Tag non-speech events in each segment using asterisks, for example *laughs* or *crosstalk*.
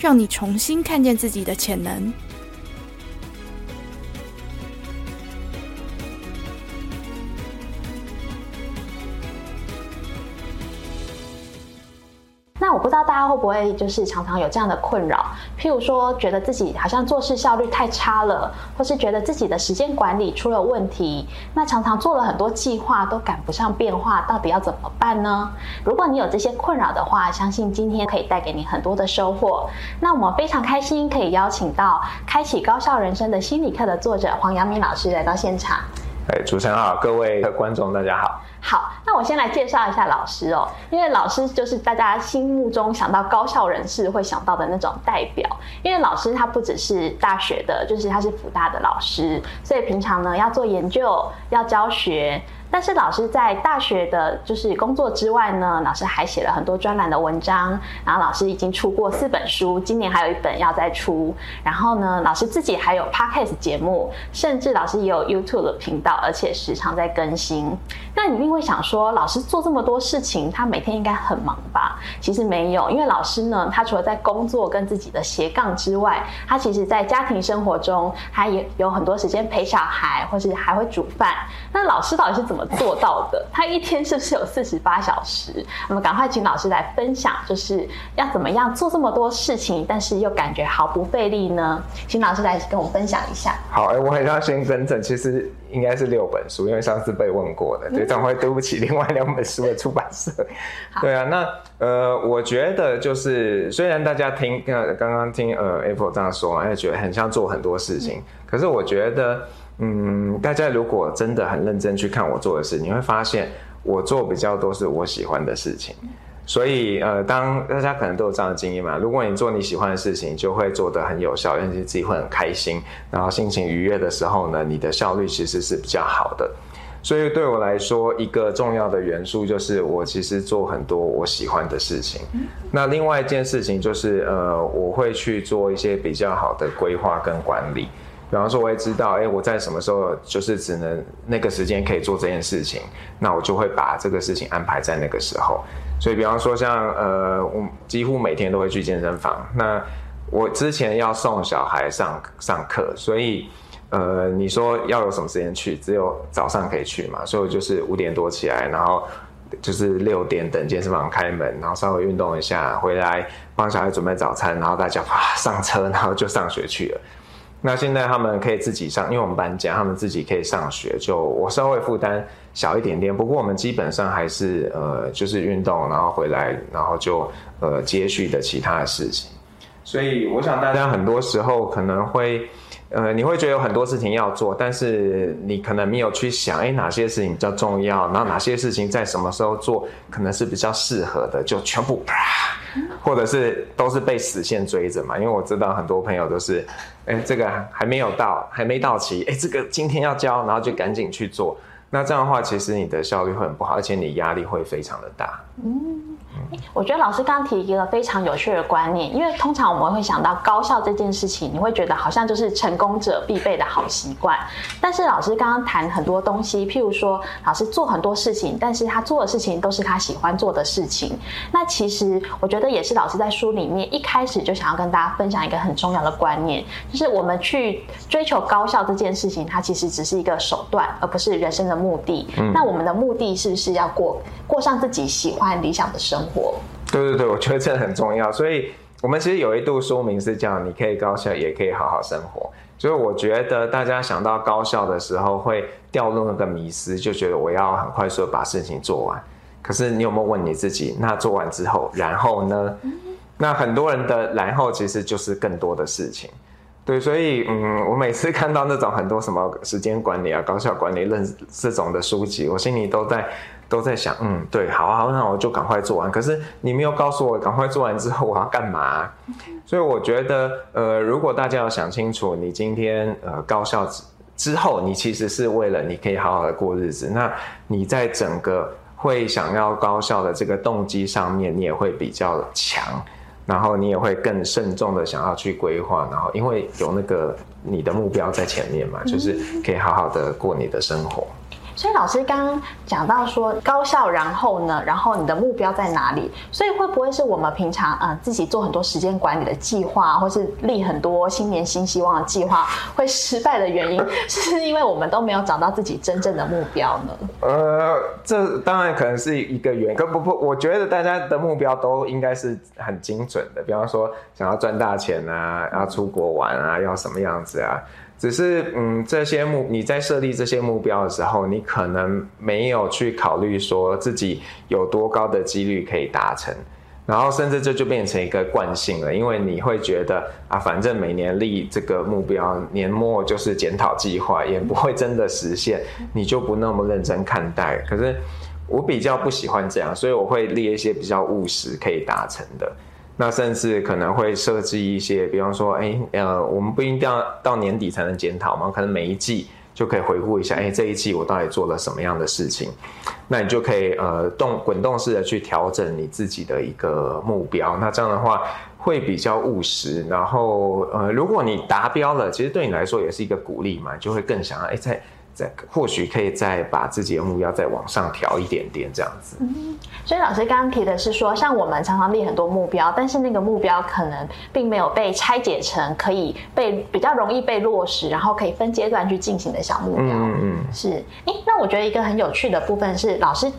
让你重新看见自己的潜能。不知道大家会不会就是常常有这样的困扰，譬如说觉得自己好像做事效率太差了，或是觉得自己的时间管理出了问题，那常常做了很多计划都赶不上变化，到底要怎么办呢？如果你有这些困扰的话，相信今天可以带给你很多的收获。那我们非常开心可以邀请到《开启高效人生的心理课》的作者黄阳明老师来到现场。哎，主持人好，各位观众大家好。好，那我先来介绍一下老师哦，因为老师就是大家心目中想到高校人士会想到的那种代表。因为老师他不只是大学的，就是他是辅大的老师，所以平常呢要做研究，要教学。但是老师在大学的就是工作之外呢，老师还写了很多专栏的文章，然后老师已经出过四本书，今年还有一本要再出。然后呢，老师自己还有 podcast 节目，甚至老师也有 YouTube 的频道，而且时常在更新。那你一定会想说，老师做这么多事情，他每天应该很忙吧？其实没有，因为老师呢，他除了在工作跟自己的斜杠之外，他其实在家庭生活中，他也有很多时间陪小孩，或是还会煮饭。那老师到底是怎么做到的？他一天是不是有四十八小时？那么赶快请老师来分享，就是要怎么样做这么多事情，但是又感觉毫不费力呢？请老师来跟我们分享一下。好，哎，我很要先更正，其实应该是六本书，因为上次被问过的，对，这样会对不起另外两本书的出版社。对啊，那呃，我觉得就是虽然大家听刚刚刚听呃 Apple 这样说嘛，也觉得很像做很多事情，可是我觉得。嗯，大家如果真的很认真去看我做的事，你会发现我做比较多是我喜欢的事情。所以，呃，当大家可能都有这样的经验嘛，如果你做你喜欢的事情，就会做得很有效，而且自己会很开心，然后心情愉悦的时候呢，你的效率其实是比较好的。所以对我来说，一个重要的元素就是我其实做很多我喜欢的事情。那另外一件事情就是，呃，我会去做一些比较好的规划跟管理。比方说，我会知道，哎，我在什么时候就是只能那个时间可以做这件事情，那我就会把这个事情安排在那个时候。所以，比方说，像呃，我几乎每天都会去健身房。那我之前要送小孩上上课，所以呃，你说要有什么时间去？只有早上可以去嘛。所以我就是五点多起来，然后就是六点等健身房开门，然后稍微运动一下，回来帮小孩准备早餐，然后大家啪上车，然后就上学去了。那现在他们可以自己上，因为我们搬家，他们自己可以上学。就我稍微负担小一点点，不过我们基本上还是呃，就是运动，然后回来，然后就呃接续的其他的事情。所以我想大家很多时候可能会。呃，你会觉得有很多事情要做，但是你可能没有去想，哎，哪些事情比较重要，然后哪些事情在什么时候做可能是比较适合的，就全部啪，或者是都是被死线追着嘛。因为我知道很多朋友都是，哎，这个还没有到，还没到期，哎，这个今天要交，然后就赶紧去做。那这样的话，其实你的效率会很不好，而且你压力会非常的大。嗯。我觉得老师刚刚提一个非常有趣的观念，因为通常我们会想到高效这件事情，你会觉得好像就是成功者必备的好习惯。但是老师刚刚谈很多东西，譬如说老师做很多事情，但是他做的事情都是他喜欢做的事情。那其实我觉得也是老师在书里面一开始就想要跟大家分享一个很重要的观念，就是我们去追求高效这件事情，它其实只是一个手段，而不是人生的目的。那我们的目的是不是要过过上自己喜欢理想的生活？对对对，我觉得这很重要。所以，我们其实有一度说明是叫你可以高效，也可以好好生活。所以，我觉得大家想到高效的时候，会掉入那个迷失，就觉得我要很快速的把事情做完。可是，你有没有问你自己，那做完之后，然后呢？那很多人的然后其实就是更多的事情。对，所以，嗯，我每次看到那种很多什么时间管理啊、高效管理、论这种的书籍，我心里都在。都在想，嗯，对，好啊，那我就赶快做完。可是你没有告诉我，赶快做完之后我要干嘛？所以我觉得，呃，如果大家要想清楚，你今天呃高效之之后，你其实是为了你可以好好的过日子，那你在整个会想要高效的这个动机上面，你也会比较强，然后你也会更慎重的想要去规划，然后因为有那个你的目标在前面嘛，就是可以好好的过你的生活。所以老师刚刚讲到说高效，然后呢，然后你的目标在哪里？所以会不会是我们平常呃自己做很多时间管理的计划，或是立很多新年新希望的计划会失败的原因，*laughs* 是因为我们都没有找到自己真正的目标呢？呃，这当然可能是一个原因，可不不，我觉得大家的目标都应该是很精准的，比方说想要赚大钱啊，要出国玩啊，要什么样子啊。只是，嗯，这些目你在设立这些目标的时候，你可能没有去考虑说自己有多高的几率可以达成，然后甚至这就变成一个惯性了，因为你会觉得啊，反正每年立这个目标，年末就是检讨计划，也不会真的实现，你就不那么认真看待。可是我比较不喜欢这样，所以我会列一些比较务实可以达成的。那甚至可能会设置一些，比方说，哎，呃，我们不一定要到年底才能检讨嘛，可能每一季就可以回顾一下，哎，这一季我到底做了什么样的事情，那你就可以呃动滚动式的去调整你自己的一个目标，那这样的话会比较务实，然后呃，如果你达标了，其实对你来说也是一个鼓励嘛，就会更想要哎在。或许可以再把自己的目标再往上调一点点，这样子。嗯，所以老师刚刚提的是说，像我们常常立很多目标，但是那个目标可能并没有被拆解成可以被比较容易被落实，然后可以分阶段去进行的小目标。嗯嗯，是。哎，那我觉得一个很有趣的部分是，老师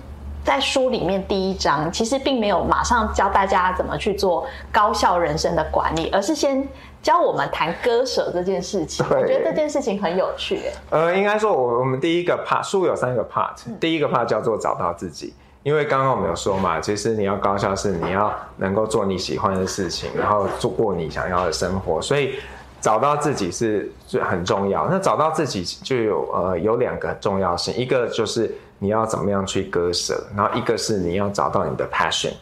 在书里面第一章其实并没有马上教大家怎么去做高效人生的管理，而是先。教我们谈割舍这件事情，我觉得这件事情很有趣。呃，应该说，我我们第一个 part 书有三个 part，第一个 part 叫做找到自己，因为刚刚我们有说嘛，其实你要高效是你要能够做你喜欢的事情，然后做过你想要的生活，所以找到自己是最很重要。那找到自己就有呃有两个重要性，一个就是你要怎么样去割舍，然后一个是你要找到你的 passion。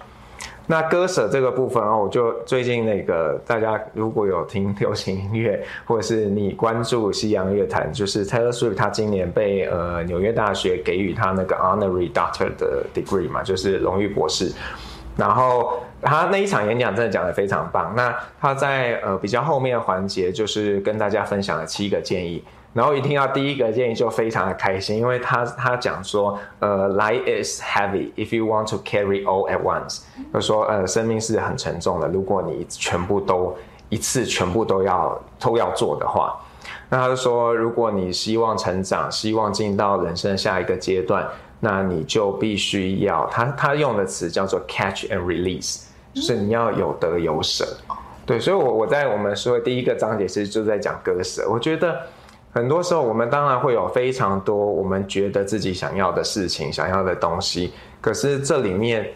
那割舍这个部分哦，我就最近那个大家如果有听流行音乐，或者是你关注西洋乐坛，就是 Taylor Swift，他今年被呃纽约大学给予他那个 Honorary Doctor 的 degree 嘛，就是荣誉博士。然后他那一场演讲真的讲得非常棒。那他在呃比较后面的环节，就是跟大家分享了七个建议。然后一听到第一个建议就非常的开心，因为他他讲说，呃，life is heavy if you want to carry all at once，就说呃，生命是很沉重的，如果你全部都一次全部都要都要做的话，那他就说，如果你希望成长，希望进到人生下一个阶段，那你就必须要他他用的词叫做 catch and release，就是你要有得有舍。对，所以我我在我们说的第一个章节其实就在讲割舍，我觉得。很多时候，我们当然会有非常多我们觉得自己想要的事情、想要的东西。可是这里面，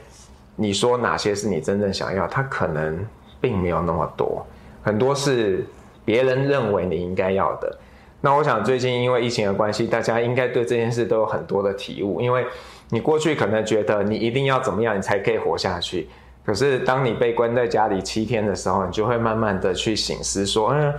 你说哪些是你真正想要？它可能并没有那么多，很多是别人认为你应该要的。那我想，最近因为疫情的关系，大家应该对这件事都有很多的体悟。因为你过去可能觉得你一定要怎么样，你才可以活下去。可是当你被关在家里七天的时候，你就会慢慢的去醒思，说，嗯。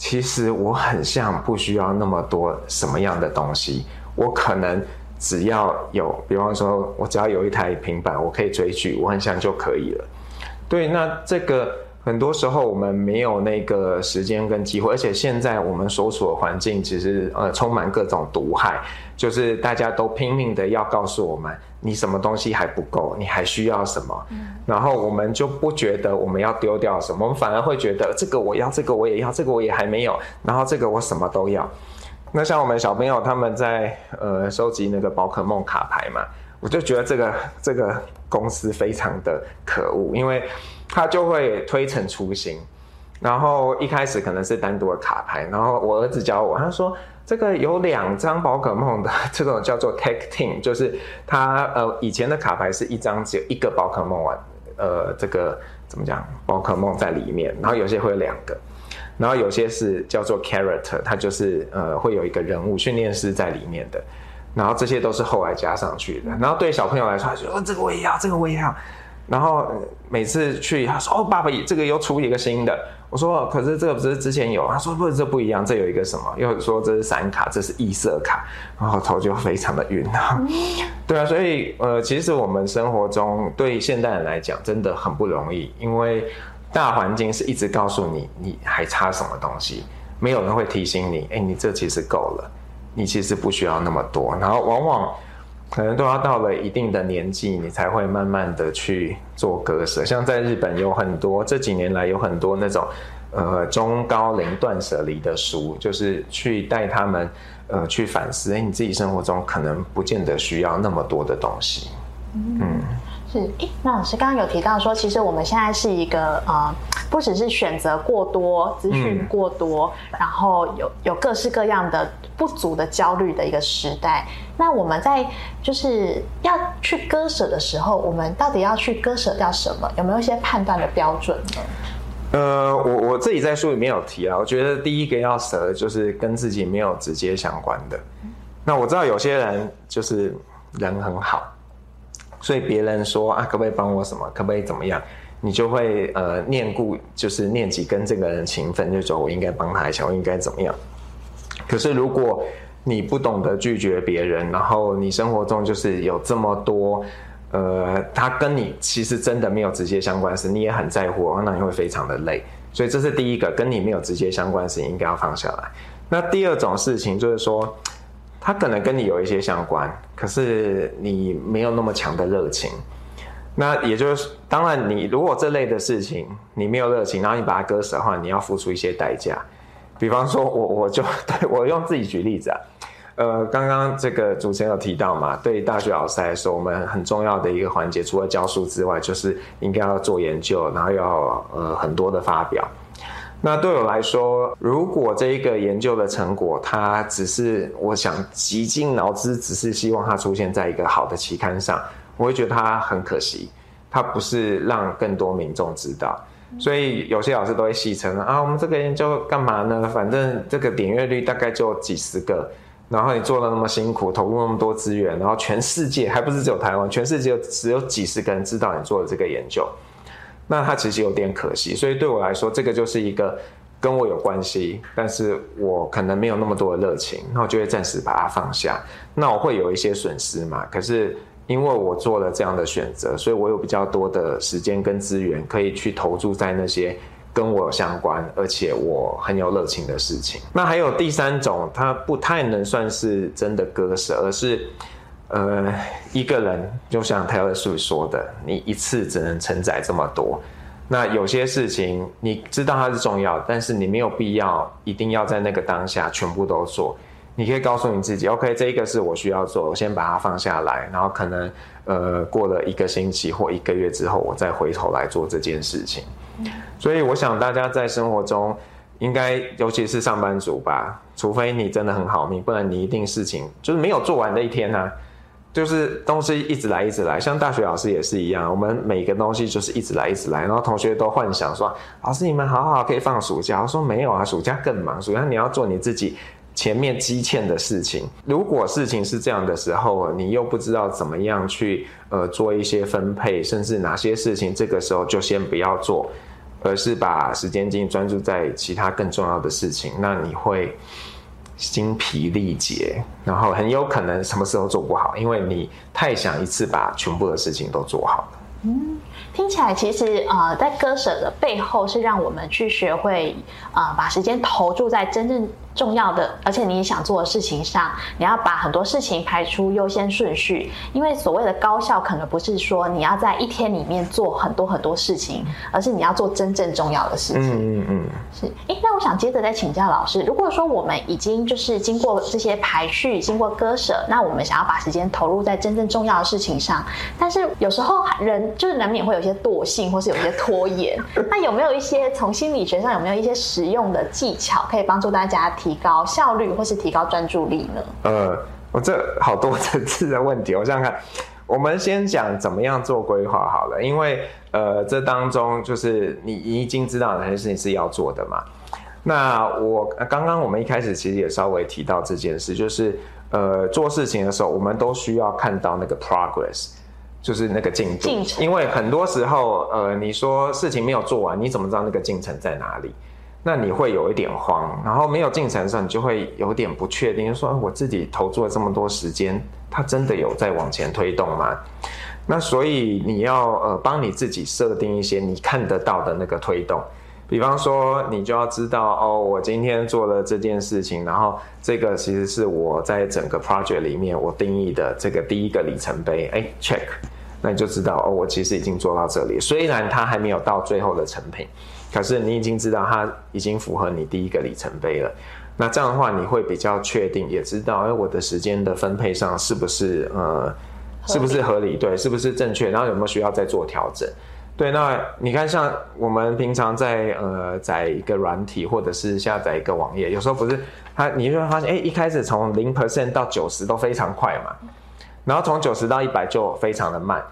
其实我很像不需要那么多什么样的东西，我可能只要有，比方说，我只要有一台平板，我可以追剧，我很像就可以了。对，那这个很多时候我们没有那个时间跟机会，而且现在我们所处的环境其实呃充满各种毒害，就是大家都拼命的要告诉我们。你什么东西还不够？你还需要什么？然后我们就不觉得我们要丢掉什么，我们反而会觉得这个我要，这个我也要，这个我也还没有，然后这个我什么都要。那像我们小朋友他们在呃收集那个宝可梦卡牌嘛，我就觉得这个这个公司非常的可恶，因为他就会推陈出新，然后一开始可能是单独的卡牌，然后我儿子教我，他说。这个有两张宝可梦的这种叫做 tag team，就是它呃以前的卡牌是一张只有一个宝可梦玩，呃这个怎么讲宝可梦在里面，然后有些会有两个，然后有些是叫做 character，它就是呃会有一个人物训练师在里面的。然后这些都是后来加上去的。然后对小朋友来说，他说：“哦，这个我也要，这个我也要。”然后每次去，他说：“哦，爸爸，这个又出一个新的。”我说：“可是这个不是之前有？”他说：“不，这不一样，这有一个什么？又说这是闪卡，这是异色卡。”然后头就非常的晕啊。*laughs* 对啊，所以呃，其实我们生活中对现代人来讲真的很不容易，因为大环境是一直告诉你你还差什么东西，没有人会提醒你，哎，你这其实够了，你其实不需要那么多。然后往往。可能都要到了一定的年纪，你才会慢慢的去做割舍。像在日本有很多这几年来有很多那种，呃中高龄断舍离的书，就是去带他们，呃去反思，哎，你自己生活中可能不见得需要那么多的东西，嗯。是，那老师刚刚有提到说，其实我们现在是一个呃，不只是选择过多、资讯过多，然后有有各式各样的不足的焦虑的一个时代。那我们在就是要去割舍的时候，我们到底要去割舍掉什么？有没有一些判断的标准呢？呃，我我自己在书里面有提啊，我觉得第一个要舍的就是跟自己没有直接相关的。那我知道有些人就是人很好。所以别人说啊，可不可以帮我什么？可不可以怎么样？你就会呃念故，就是念及跟这个人情分，就说我应该帮他一下，我应该怎么样？可是如果你不懂得拒绝别人，然后你生活中就是有这么多呃，他跟你其实真的没有直接相关事，你也很在乎，那你会非常的累。所以这是第一个，跟你没有直接相关事应该要放下来。那第二种事情就是说。他可能跟你有一些相关，可是你没有那么强的热情。那也就是，当然，你如果这类的事情你没有热情，然后你把它割舍的话，你要付出一些代价。比方说，我我就对我用自己举例子啊，呃，刚刚这个主持人有提到嘛，对大学老师来说，我们很重要的一个环节，除了教书之外，就是应该要做研究，然后要呃很多的发表。那对我来说，如果这一个研究的成果，它只是我想极尽脑汁，只是希望它出现在一个好的期刊上，我会觉得它很可惜。它不是让更多民众知道，所以有些老师都会戏称啊，我们这个研究干嘛呢？反正这个点阅率大概就几十个，然后你做了那么辛苦，投入那么多资源，然后全世界还不是只有台湾，全世界只有几十个人知道你做的这个研究。那它其实有点可惜，所以对我来说，这个就是一个跟我有关系，但是我可能没有那么多的热情，那我就会暂时把它放下。那我会有一些损失嘛？可是因为我做了这样的选择，所以我有比较多的时间跟资源可以去投注在那些跟我相关，而且我很有热情的事情。那还有第三种，它不太能算是真的割舍，而是。呃，一个人就像 Taylor 说的，你一次只能承载这么多。那有些事情你知道它是重要，但是你没有必要一定要在那个当下全部都做。你可以告诉你自己，OK，这一个是我需要做，我先把它放下来，然后可能呃过了一个星期或一个月之后，我再回头来做这件事情。所以我想大家在生活中应该，尤其是上班族吧，除非你真的很好命，不然你一定事情就是没有做完的一天呢。就是东西一直来一直来，像大学老师也是一样，我们每个东西就是一直来一直来，然后同学都幻想说，老师你们好好可以放暑假，我说没有啊，暑假更忙，暑假你要做你自己前面积欠的事情。如果事情是这样的时候，你又不知道怎么样去呃做一些分配，甚至哪些事情这个时候就先不要做，而是把时间精力专注在其他更重要的事情，那你会。精疲力竭，然后很有可能什么事都做不好，因为你太想一次把全部的事情都做好了。嗯，听起来其实呃，在割舍的背后是让我们去学会啊，把时间投注在真正。重要的，而且你想做的事情上，你要把很多事情排出优先顺序。因为所谓的高效，可能不是说你要在一天里面做很多很多事情，而是你要做真正重要的事情。嗯嗯嗯，是。哎，那我想接着再请教老师，如果说我们已经就是经过这些排序，经过割舍，那我们想要把时间投入在真正重要的事情上，但是有时候人就是难免会有些惰性，或是有一些拖延。那有没有一些从心理学上有没有一些实用的技巧，可以帮助大家？提高效率或是提高专注力呢？呃，我这好多层次的问题，我想想看。我们先讲怎么样做规划好了，因为呃，这当中就是你已经知道哪些事情是要做的嘛。那我刚刚我们一开始其实也稍微提到这件事，就是呃做事情的时候，我们都需要看到那个 progress，就是那个进度。进程因为很多时候，呃，你说事情没有做完，你怎么知道那个进程在哪里？那你会有一点慌，然后没有进程的时候，你就会有点不确定，说我自己投注了这么多时间，它真的有在往前推动吗？那所以你要呃帮你自己设定一些你看得到的那个推动，比方说你就要知道哦，我今天做了这件事情，然后这个其实是我在整个 project 里面我定义的这个第一个里程碑，哎，check，那你就知道哦，我其实已经做到这里，虽然它还没有到最后的成品，可是你已经知道它已经符合你第一个里程碑了。那这样的话，你会比较确定，也知道哎，我的时间的分配上是不是呃。是不是合理？对，是不是正确？然后有没有需要再做调整？对，那你看，像我们平常在呃载一个软体，或者是下载一个网页，有时候不是它，你就会发现，哎，一开始从零 percent 到九十都非常快嘛，然后从九十到一百就非常的慢。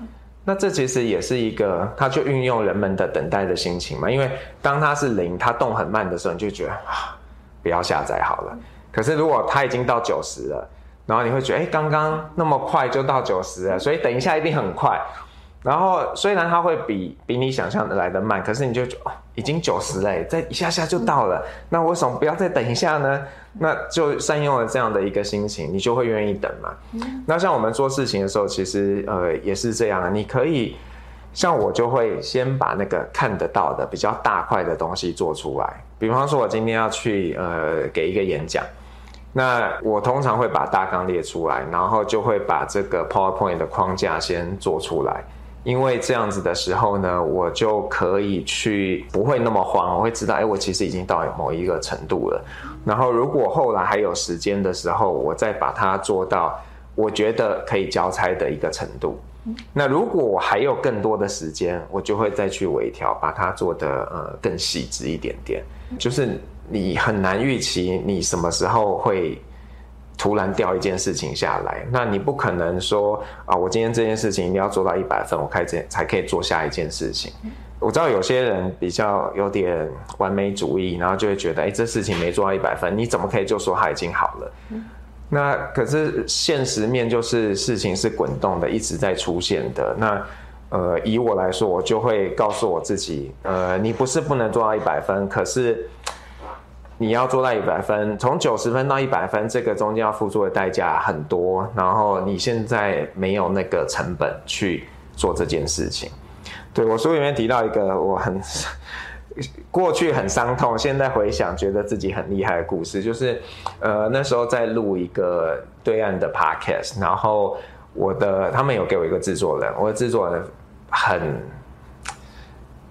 那这其实也是一个，它就运用人们的等待的心情嘛。因为当它是零，它动很慢的时候，你就觉得啊，不要下载好了。可是如果它已经到九十了，然后你会觉得，哎，刚刚那么快就到九十了，所以等一下一定很快。然后虽然它会比比你想象的来的慢，可是你就哦，已经九十嘞，再一下下就到了。那为什么不要再等一下呢？那就善用了这样的一个心情，你就会愿意等嘛。那像我们做事情的时候，其实呃也是这样，你可以像我就会先把那个看得到的比较大块的东西做出来。比方说，我今天要去呃给一个演讲。那我通常会把大纲列出来，然后就会把这个 PowerPoint 的框架先做出来，因为这样子的时候呢，我就可以去不会那么慌，我会知道，哎，我其实已经到某一个程度了。然后如果后来还有时间的时候，我再把它做到我觉得可以交差的一个程度。那如果我还有更多的时间，我就会再去微调，把它做的呃更细致一点点，就是。你很难预期你什么时候会突然掉一件事情下来，那你不可能说啊，我今天这件事情一定要做到一百分，我开始才可以做下一件事情。我知道有些人比较有点完美主义，然后就会觉得，哎，这事情没做到一百分，你怎么可以就说它已经好了？那可是现实面就是事情是滚动的，一直在出现的。那呃，以我来说，我就会告诉我自己，呃，你不是不能做到一百分，可是。你要做到一百分，从九十分到一百分，这个中间要付出的代价很多。然后你现在没有那个成本去做这件事情。对我书里面提到一个我很过去很伤痛，现在回想觉得自己很厉害的故事，就是呃那时候在录一个对岸的 podcast，然后我的他们有给我一个制作人，我的制作人很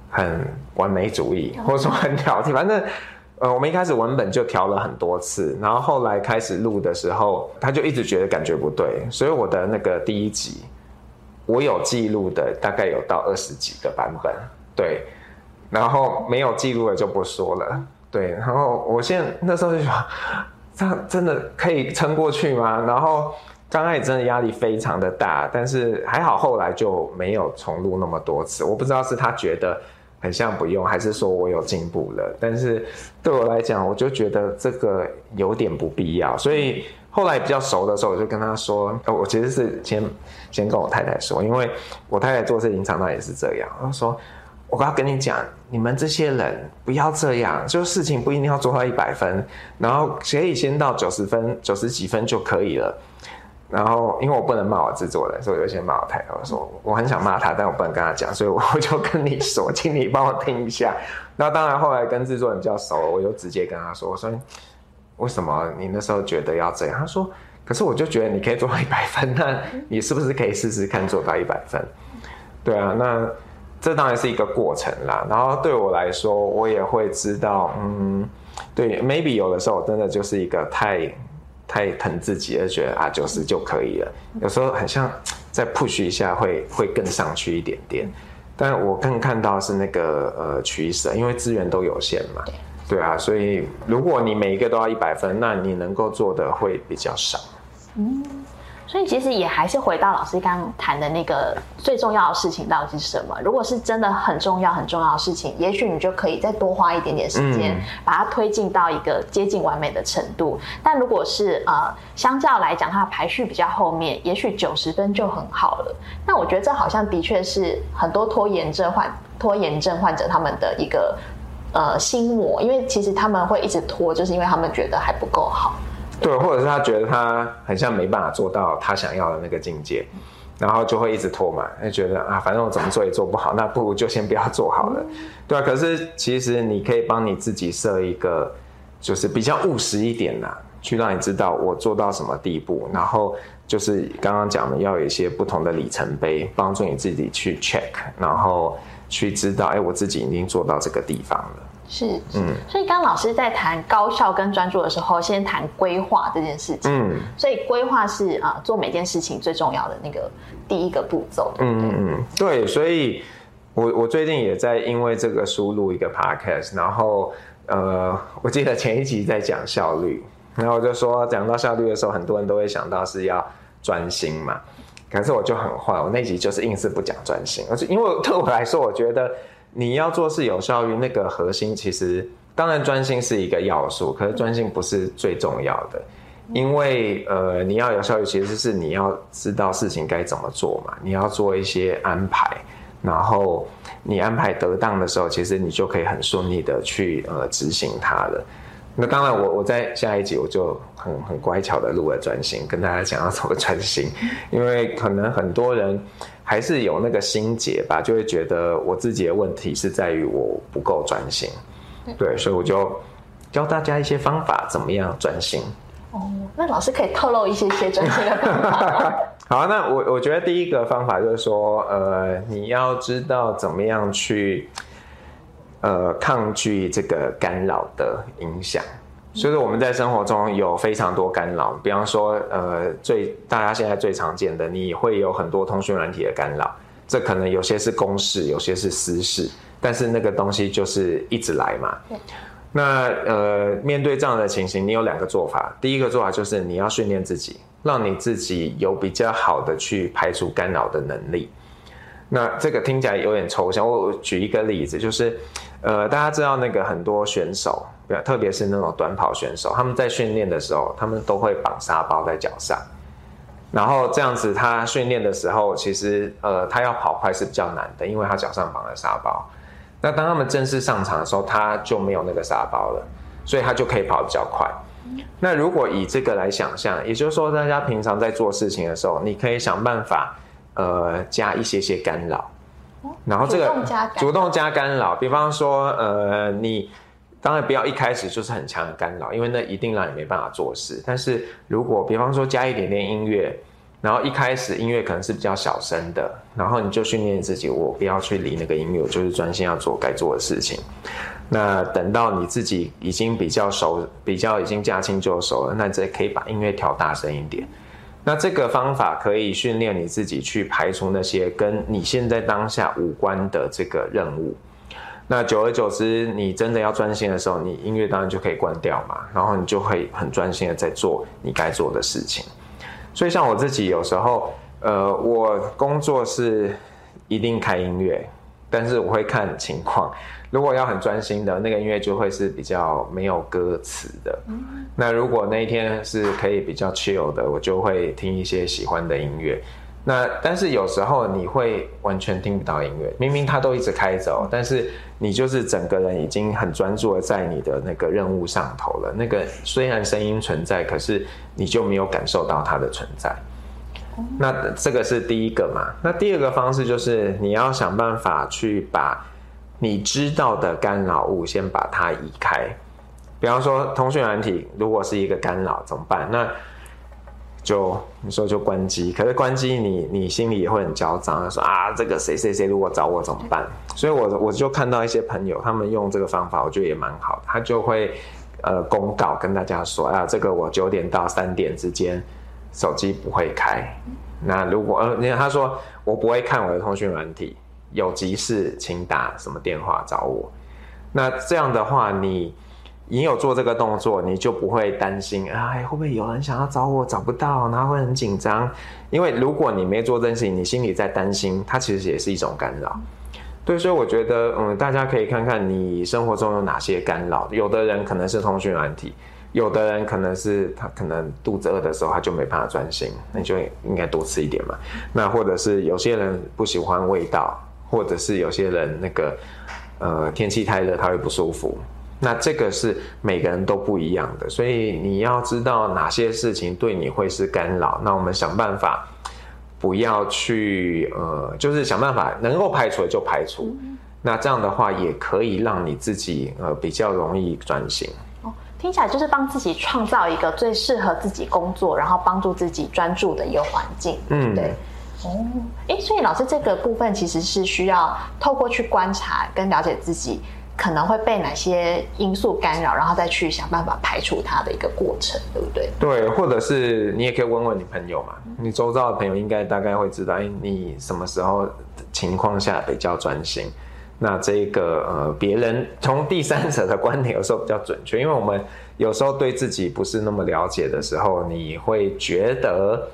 很完美主义，或者说很挑剔，反正。呃，我们一开始文本就调了很多次，然后后来开始录的时候，他就一直觉得感觉不对，所以我的那个第一集，我有记录的大概有到二十几个版本，对，然后没有记录的就不说了，对，然后我现在那时候就想，这真的可以撑过去吗？然后刚开始真的压力非常的大，但是还好后来就没有重录那么多次，我不知道是他觉得。很像不用，还是说我有进步了？但是对我来讲，我就觉得这个有点不必要。所以后来比较熟的时候，我就跟他说：“我其实是先先跟我太太说，因为我太太做事情常常也是这样。他说：我刚跟你讲，你们这些人不要这样，就事情不一定要做到一百分，然后可以先到九十分、九十几分就可以了。”然后，因为我不能骂我制作人，所以我就先骂我太太。我说我很想骂他，但我不能跟他讲，所以我就跟你说，请你帮我听一下。那当然，后来跟制作人比较熟，我就直接跟他说：“我说为什么你那时候觉得要这样？”他说：“可是我就觉得你可以做到一百分，那你是不是可以试试看做到一百分？”对啊，那这当然是一个过程啦。然后对我来说，我也会知道，嗯，对，maybe 有的时候真的就是一个太。太疼自己，而觉得啊九十就可以了。有时候很像再 push 一下，会会更上去一点点。但我更看到是那个呃取舍，因为资源都有限嘛。对啊，所以如果你每一个都要一百分，那你能够做的会比较少。嗯，所以其实也还是回到老师刚刚谈的那个最重要的事情到底是什么？如果是真的很重要很重要的事情，也许你就可以再多花一点点时间，把它推进到一个接近完美的程度。但如果是呃，相较来讲，它的排序比较后面，也许九十分就很好了。那我觉得这好像的确是很多拖延症患拖延症患者他们的一个呃心魔，因为其实他们会一直拖，就是因为他们觉得还不够好。对，或者是他觉得他很像没办法做到他想要的那个境界，然后就会一直拖嘛，就觉得啊，反正我怎么做也做不好，那不如就先不要做好了，对啊。可是其实你可以帮你自己设一个，就是比较务实一点啦，去让你知道我做到什么地步，然后就是刚刚讲的要有一些不同的里程碑，帮助你自己去 check，然后去知道，哎，我自己已经做到这个地方了。是，嗯，所以刚老师在谈高效跟专注的时候，先谈规划这件事情。嗯，所以规划是啊，做每件事情最重要的那个第一个步骤。嗯嗯嗯，对，所以我我最近也在因为这个输入一个 podcast，然后呃，我记得前一集在讲效率，然后我就说讲到效率的时候，很多人都会想到是要专心嘛，可是我就很坏，我那集就是硬是不讲专心，而且因为 *laughs* 对我来说，我觉得。你要做事有效率，那个核心其实当然专心是一个要素，可是专心不是最重要的，因为呃你要有效率，其实是你要知道事情该怎么做嘛，你要做一些安排，然后你安排得当的时候，其实你就可以很顺利的去呃执行它了。那当然，我我在下一集我就很很乖巧的录了专心，跟大家讲要怎么专心，因为可能很多人还是有那个心结吧，就会觉得我自己的问题是在于我不够专心，对，所以我就教大家一些方法，怎么样专心。哦，那老师可以透露一些些专心的方法 *laughs* 好，那我我觉得第一个方法就是说，呃，你要知道怎么样去。呃，抗拒这个干扰的影响，所以说我们在生活中有非常多干扰，比方说，呃，最大家现在最常见的，你会有很多通讯软体的干扰，这可能有些是公事，有些是私事，但是那个东西就是一直来嘛。那呃，面对这样的情形，你有两个做法，第一个做法就是你要训练自己，让你自己有比较好的去排除干扰的能力。那这个听起来有点抽象，我举一个例子，就是，呃，大家知道那个很多选手，特别是那种短跑选手，他们在训练的时候，他们都会绑沙包在脚上，然后这样子他训练的时候，其实呃他要跑快是比较难的，因为他脚上绑了沙包。那当他们正式上场的时候，他就没有那个沙包了，所以他就可以跑比较快。那如果以这个来想象，也就是说，大家平常在做事情的时候，你可以想办法。呃，加一些些干扰，然后这个主动加干扰，比方说，呃，你当然不要一开始就是很强的干扰，因为那一定让你没办法做事。但是如果比方说加一点点音乐，然后一开始音乐可能是比较小声的，然后你就训练自己，我不要去理那个音乐，我就是专心要做该做的事情。那等到你自己已经比较熟，比较已经驾轻就熟了，那这可以把音乐调大声一点。那这个方法可以训练你自己去排除那些跟你现在当下无关的这个任务。那久而久之，你真的要专心的时候，你音乐当然就可以关掉嘛，然后你就会很专心的在做你该做的事情。所以像我自己有时候，呃，我工作是一定开音乐，但是我会看情况。如果要很专心的那个音乐，就会是比较没有歌词的。那如果那一天是可以比较 chill 的，我就会听一些喜欢的音乐。那但是有时候你会完全听不到音乐，明明它都一直开着，但是你就是整个人已经很专注的在你的那个任务上头了。那个虽然声音存在，可是你就没有感受到它的存在。那这个是第一个嘛？那第二个方式就是你要想办法去把。你知道的干扰物，先把它移开。比方说，通讯软体如果是一个干扰，怎么办？那就你说就关机。可是关机，你你心里也会很焦躁，说啊，这个谁谁谁如果找我怎么办？所以我我就看到一些朋友，他们用这个方法，我觉得也蛮好。他就会呃公告跟大家说啊，这个我九点到三点之间手机不会开。那如果呃，你看他说我不会看我的通讯软体。有急事，请打什么电话找我。那这样的话，你你有做这个动作，你就不会担心，哎，会不会有人想要找我找不到，然后会很紧张。因为如果你没做这件事情，你心里在担心，它其实也是一种干扰。对，所以我觉得，嗯，大家可以看看你生活中有哪些干扰。有的人可能是通讯软体，有的人可能是他可能肚子饿的时候他就没办法专心，那你就应该多吃一点嘛。那或者是有些人不喜欢味道，或者是有些人那个呃天气太热他会不舒服。那这个是每个人都不一样的，所以你要知道哪些事情对你会是干扰。那我们想办法。不要去呃，就是想办法能够排除的就排除，那这样的话也可以让你自己呃比较容易专心。哦，听起来就是帮自己创造一个最适合自己工作，然后帮助自己专注的一个环境。嗯，对。哦，哎，所以老师这个部分其实是需要透过去观察跟了解自己。可能会被哪些因素干扰，然后再去想办法排除它的一个过程，对不对？对，或者是你也可以问问你朋友嘛，你周遭的朋友应该大概会知道，哎，你什么时候情况下比较专心？那这个呃，别人从第三者的观点有时候比较准确，因为我们有时候对自己不是那么了解的时候，你会觉得。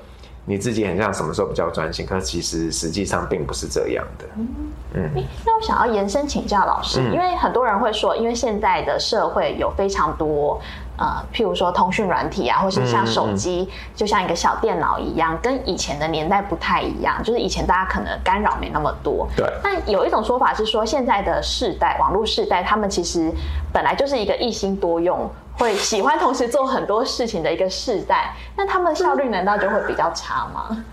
你自己很像什么时候比较专心，可是其实实际上并不是这样的。嗯嗯。那我想要延伸请教老师，因为很多人会说，因为现在的社会有非常多呃，譬如说通讯软体啊，或是像手机，就像一个小电脑一样，跟以前的年代不太一样。就是以前大家可能干扰没那么多。对。但有一种说法是说，现在的世代，网络世代，他们其实本来就是一个一心多用。会喜欢同时做很多事情的一个世代，那他们效率难道就会比较差吗？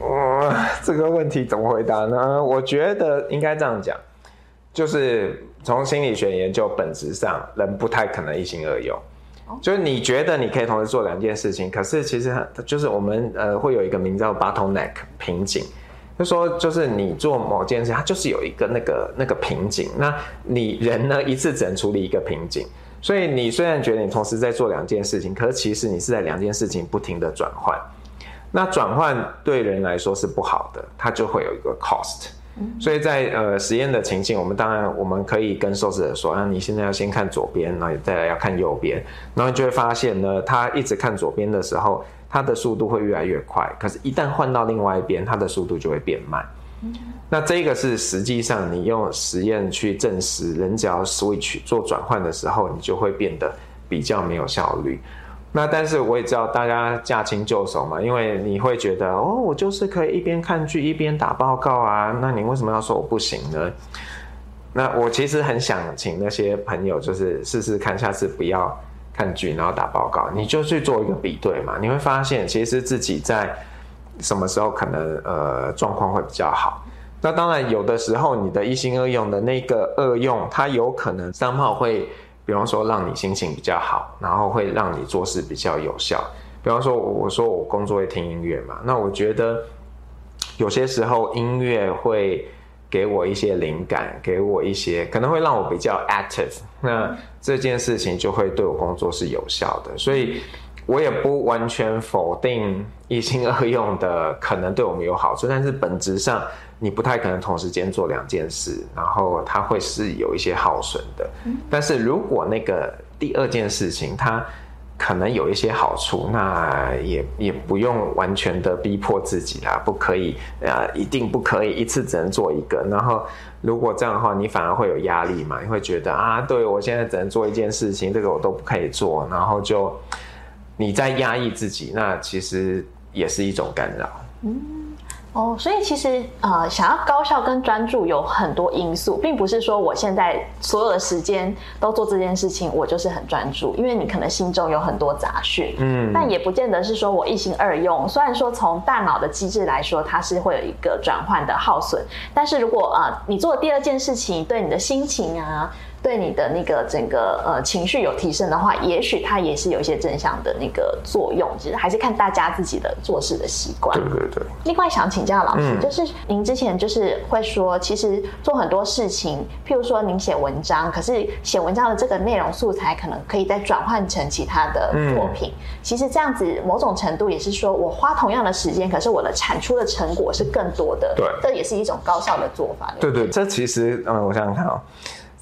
嗯，这个问题怎么回答呢？我觉得应该这样讲，就是从心理学研究本质上，人不太可能一心二用。就是你觉得你可以同时做两件事情，可是其实就是我们呃会有一个名叫 bottleneck 瓶颈，就说就是你做某件事，它就是有一个那个那个瓶颈，那你人呢一次只能处理一个瓶颈。所以你虽然觉得你同时在做两件事情，可是其实你是在两件事情不停的转换。那转换对人来说是不好的，它就会有一个 cost。所以在呃实验的情境，我们当然我们可以跟受试者说，啊，你现在要先看左边，然后再来要看右边，然后你就会发现呢，他一直看左边的时候，他的速度会越来越快，可是，一旦换到另外一边，他的速度就会变慢。那这个是实际上你用实验去证实，人只要 switch 做转换的时候，你就会变得比较没有效率。那但是我也知道大家驾轻就熟嘛，因为你会觉得哦，我就是可以一边看剧一边打报告啊，那你为什么要说我不行呢？那我其实很想请那些朋友，就是试试看，下次不要看剧然后打报告，你就去做一个比对嘛，你会发现其实自己在。什么时候可能呃状况会比较好？那当然有的时候你的一心二用的那个二用，它有可能三号会，比方说让你心情比较好，然后会让你做事比较有效。比方说我说我工作会听音乐嘛，那我觉得有些时候音乐会给我一些灵感，给我一些可能会让我比较 active，那这件事情就会对我工作是有效的，所以。我也不完全否定一心二用的可能对我们有好处，但是本质上你不太可能同时间做两件事，然后它会是有一些耗损的。但是如果那个第二件事情它可能有一些好处，那也也不用完全的逼迫自己啦，不可以啊，一定不可以一次只能做一个。然后如果这样的话，你反而会有压力嘛？你会觉得啊，对我现在只能做一件事情，这个我都不可以做，然后就。你在压抑自己，那其实也是一种干扰。嗯，哦，所以其实呃，想要高效跟专注有很多因素，并不是说我现在所有的时间都做这件事情，我就是很专注。因为你可能心中有很多杂讯，嗯，但也不见得是说我一心二用。虽然说从大脑的机制来说，它是会有一个转换的耗损，但是如果呃你做第二件事情，对你的心情啊。对你的那个整个呃情绪有提升的话，也许它也是有一些正向的那个作用。其实还是看大家自己的做事的习惯。对对对。另外想请教老师，就是您之前就是会说，其实做很多事情，譬如说您写文章，可是写文章的这个内容素材可能可以再转换成其他的作品。其实这样子某种程度也是说我花同样的时间，可是我的产出的成果是更多的。对，这也是一种高效的做法。对对，这其实嗯，我想想看啊。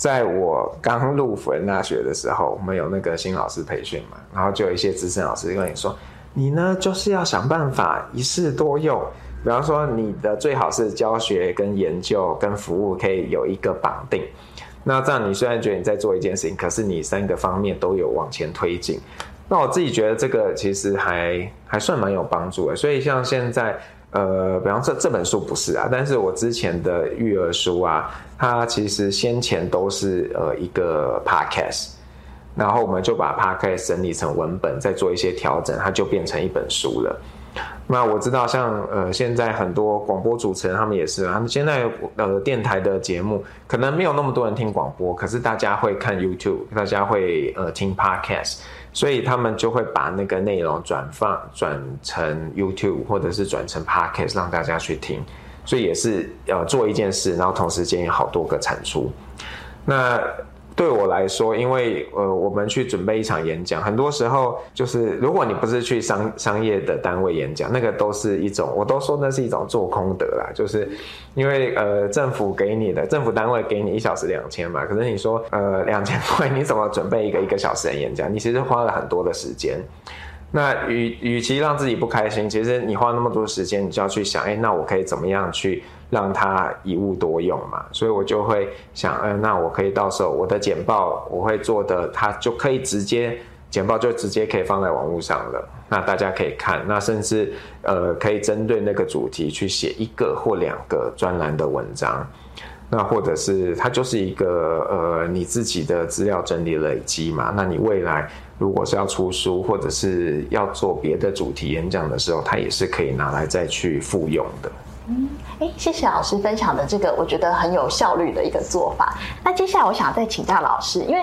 在我刚入辅仁大学的时候，我们有那个新老师培训嘛，然后就有一些资深老师跟你说，你呢就是要想办法一试多用。比方说，你的最好是教学跟研究跟服务可以有一个绑定。那这样，你虽然觉得你在做一件事情，可是你三个方面都有往前推进。那我自己觉得这个其实还还算蛮有帮助的。所以像现在，呃，比方说这本书不是啊，但是我之前的育儿书啊，它其实先前都是呃一个 podcast，然后我们就把 podcast 整理成文本，再做一些调整，它就变成一本书了。那我知道，像呃，现在很多广播主持人他们也是，他们现在呃电台的节目可能没有那么多人听广播，可是大家会看 YouTube，大家会呃听 Podcast，所以他们就会把那个内容转放转成 YouTube 或者是转成 Podcast 让大家去听，所以也是呃做一件事，然后同时间有好多个产出。那对我来说，因为呃，我们去准备一场演讲，很多时候就是，如果你不是去商商业的单位演讲，那个都是一种，我都说那是一种做空德啦。就是因为呃，政府给你的，政府单位给你一小时两千嘛，可是你说呃两千块，你怎么准备一个一个小时的演讲？你其实花了很多的时间。那与与其让自己不开心，其实你花那么多时间，你就要去想，哎，那我可以怎么样去？让它一物多用嘛，所以我就会想，嗯，那我可以到时候我的简报我会做的，它就可以直接简报就直接可以放在网络上了，那大家可以看，那甚至呃可以针对那个主题去写一个或两个专栏的文章，那或者是它就是一个呃你自己的资料整理累积嘛，那你未来如果是要出书或者是要做别的主题演讲的时候，它也是可以拿来再去复用的。嗯，哎，谢谢老师分享的这个，我觉得很有效率的一个做法。那接下来我想再请教老师，因为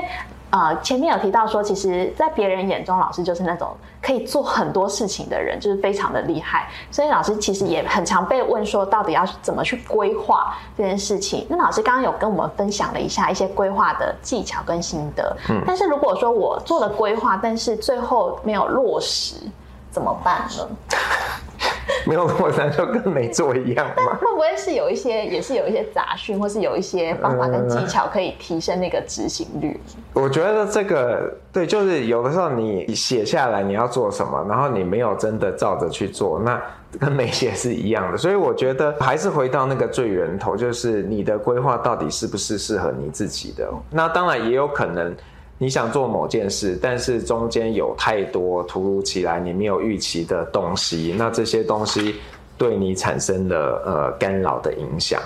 呃前面有提到说，其实，在别人眼中，老师就是那种可以做很多事情的人，就是非常的厉害。所以老师其实也很常被问说，到底要怎么去规划这件事情？那老师刚刚有跟我们分享了一下一些规划的技巧跟心得。嗯，但是如果说我做了规划，但是最后没有落实，怎么办呢？没有落实就跟没做一样嘛？会不会是有一些，也是有一些杂讯，或是有一些方法跟技巧可以提升那个执行率？我觉得这个对，就是有的时候你写下来你要做什么，然后你没有真的照着去做，那跟没写是一样的。所以我觉得还是回到那个最源头，就是你的规划到底是不是适合你自己的？那当然也有可能。你想做某件事，但是中间有太多突如其来你没有预期的东西，那这些东西对你产生了呃干扰的影响，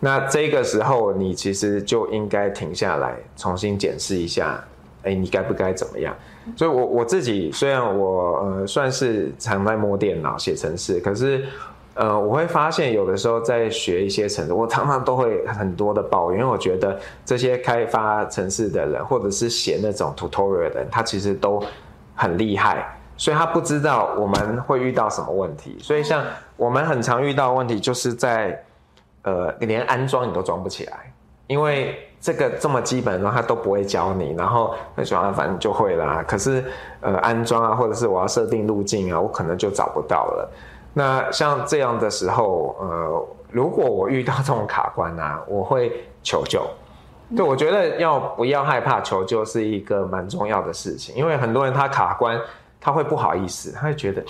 那这个时候你其实就应该停下来，重新检视一下，哎，你该不该怎么样？所以，我我自己虽然我呃算是常在摸电脑写程式，可是。呃，我会发现有的时候在学一些程式，我常常都会很多的抱怨，因为我觉得这些开发城市的人，或者是写那种 tutorial 的人，他其实都很厉害，所以他不知道我们会遇到什么问题。所以像我们很常遇到问题，就是在呃连安装你都装不起来，因为这个这么基本的他都不会教你，然后那说啊反正就会啦。可是呃安装啊，或者是我要设定路径啊，我可能就找不到了。那像这样的时候，呃，如果我遇到这种卡关啊，*laughs* 我会求救。对，我觉得要不要害怕求救是一个蛮重要的事情，因为很多人他卡关，他会不好意思，他会觉得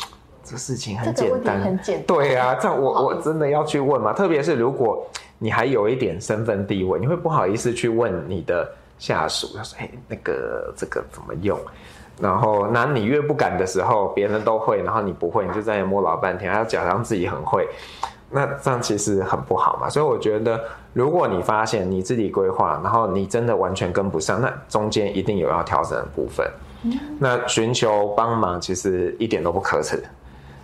这事情很简单，很简单。对啊，这我我真的要去问吗？特别是如果你还有一点身份地位，你会不好意思去问你的下属，他说：“哎，那个这个怎么用？”然后，那你越不敢的时候，别人都会，然后你不会，你就在那摸老半天，还要假装自己很会，那这样其实很不好嘛。所以我觉得，如果你发现你自己规划，然后你真的完全跟不上，那中间一定有要调整的部分。那寻求帮忙其实一点都不可耻。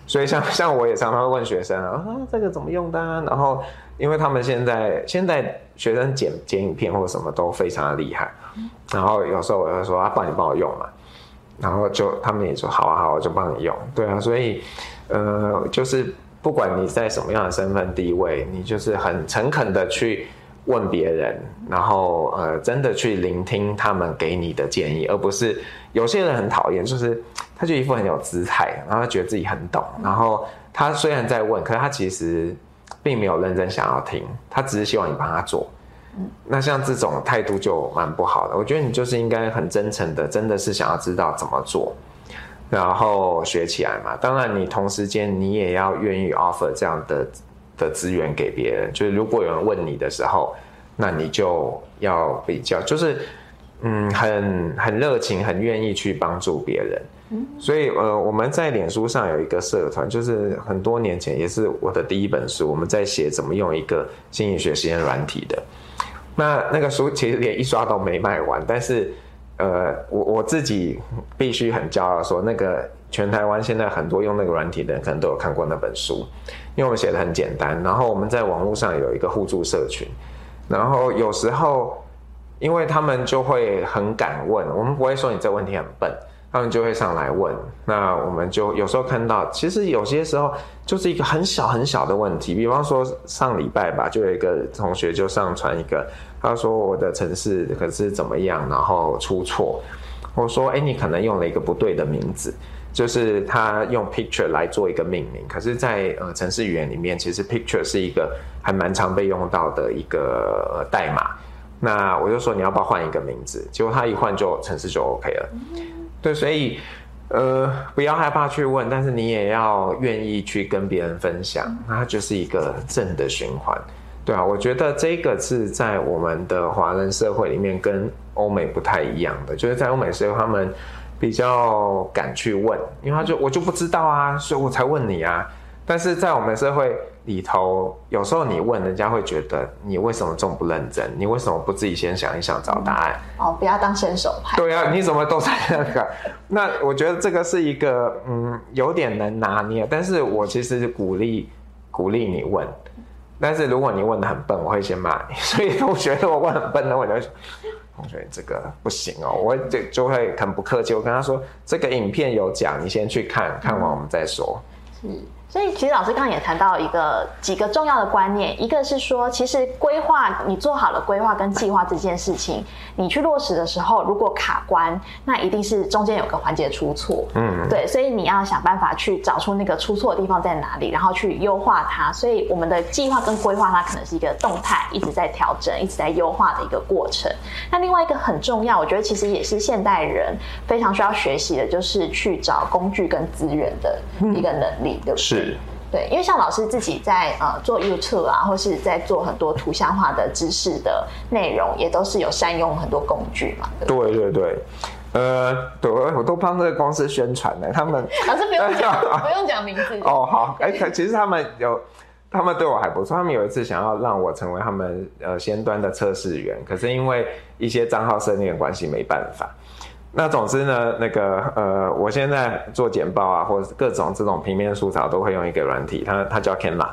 所以像 *laughs* 像我也常常会问学生啊，这个怎么用的？然后因为他们现在现在学生剪剪影片或什么都非常的厉害，然后有时候我就说啊，帮你帮我用嘛。然后就他们也说好啊好，我就帮你用，对啊，所以，呃，就是不管你在什么样的身份地位，你就是很诚恳的去问别人，然后呃，真的去聆听他们给你的建议，而不是有些人很讨厌，就是他就一副很有姿态，然后觉得自己很懂，然后他虽然在问，可是他其实并没有认真想要听，他只是希望你帮他做。那像这种态度就蛮不好的。我觉得你就是应该很真诚的，真的是想要知道怎么做，然后学起来嘛。当然，你同时间你也要愿意 offer 这样的的资源给别人。就是如果有人问你的时候，那你就要比较，就是嗯，很很热情，很愿意去帮助别人。所以呃，我们在脸书上有一个社团，就是很多年前也是我的第一本书，我们在写怎么用一个心理学实验软体的。那那个书其实连一刷都没卖完，但是，呃，我我自己必须很骄傲说，那个全台湾现在很多用那个软体的人可能都有看过那本书，因为我写的很简单。然后我们在网络上有一个互助社群，然后有时候，因为他们就会很敢问，我们不会说你这问题很笨。他们就会上来问，那我们就有时候看到，其实有些时候就是一个很小很小的问题，比方说上礼拜吧，就有一个同学就上传一个，他说我的城市可是怎么样，然后出错，我说哎，你可能用了一个不对的名字，就是他用 picture 来做一个命名，可是，在呃城市语言里面，其实 picture 是一个还蛮常被用到的一个代码，那我就说你要不要换一个名字，结果他一换就城市就 OK 了。对，所以，呃，不要害怕去问，但是你也要愿意去跟别人分享，那它就是一个正的循环，对啊，我觉得这个是在我们的华人社会里面跟欧美不太一样的，就是在欧美社会他们比较敢去问，因为他就我就不知道啊，所以我才问你啊。但是在我们社会里头，有时候你问人家会觉得你为什么这么不认真？你为什么不自己先想一想找答案？哦，不要当伸手派。对啊，你怎么都在那个？那我觉得这个是一个嗯，有点难拿捏。但是我其实鼓励鼓励你问，但是如果你问的很笨，我会先骂你。所以我觉得我问很笨的，我就同学这个不行哦，我就就会很不客气，我跟他说这个影片有讲，你先去看看完我们再说。是。所以，其实老师刚刚也谈到一个几个重要的观念，一个是说，其实规划你做好了规划跟计划这件事情，你去落实的时候，如果卡关，那一定是中间有个环节出错。嗯，对，所以你要想办法去找出那个出错的地方在哪里，然后去优化它。所以，我们的计划跟规划，它可能是一个动态，一直在调整，一直在优化的一个过程。那另外一个很重要，我觉得其实也是现代人非常需要学习的，就是去找工具跟资源的一个能力，对不对？是。对，因为像老师自己在呃做 YouTube 啊，或是在做很多图像化的知识的内容，也都是有善用很多工具嘛。对对对，呃，对，我都帮这个公司宣传呢。他们 *laughs* 老师不用讲，*laughs* 不用讲名字哦。好，哎，其实他们有，他们对我还不错。他们有一次想要让我成为他们呃先端的测试员，可是因为一些账号设定的关系，没办法。那总之呢，那个呃，我现在做简报啊，或者各种这种平面素材都会用一个软体，它它叫 Canva，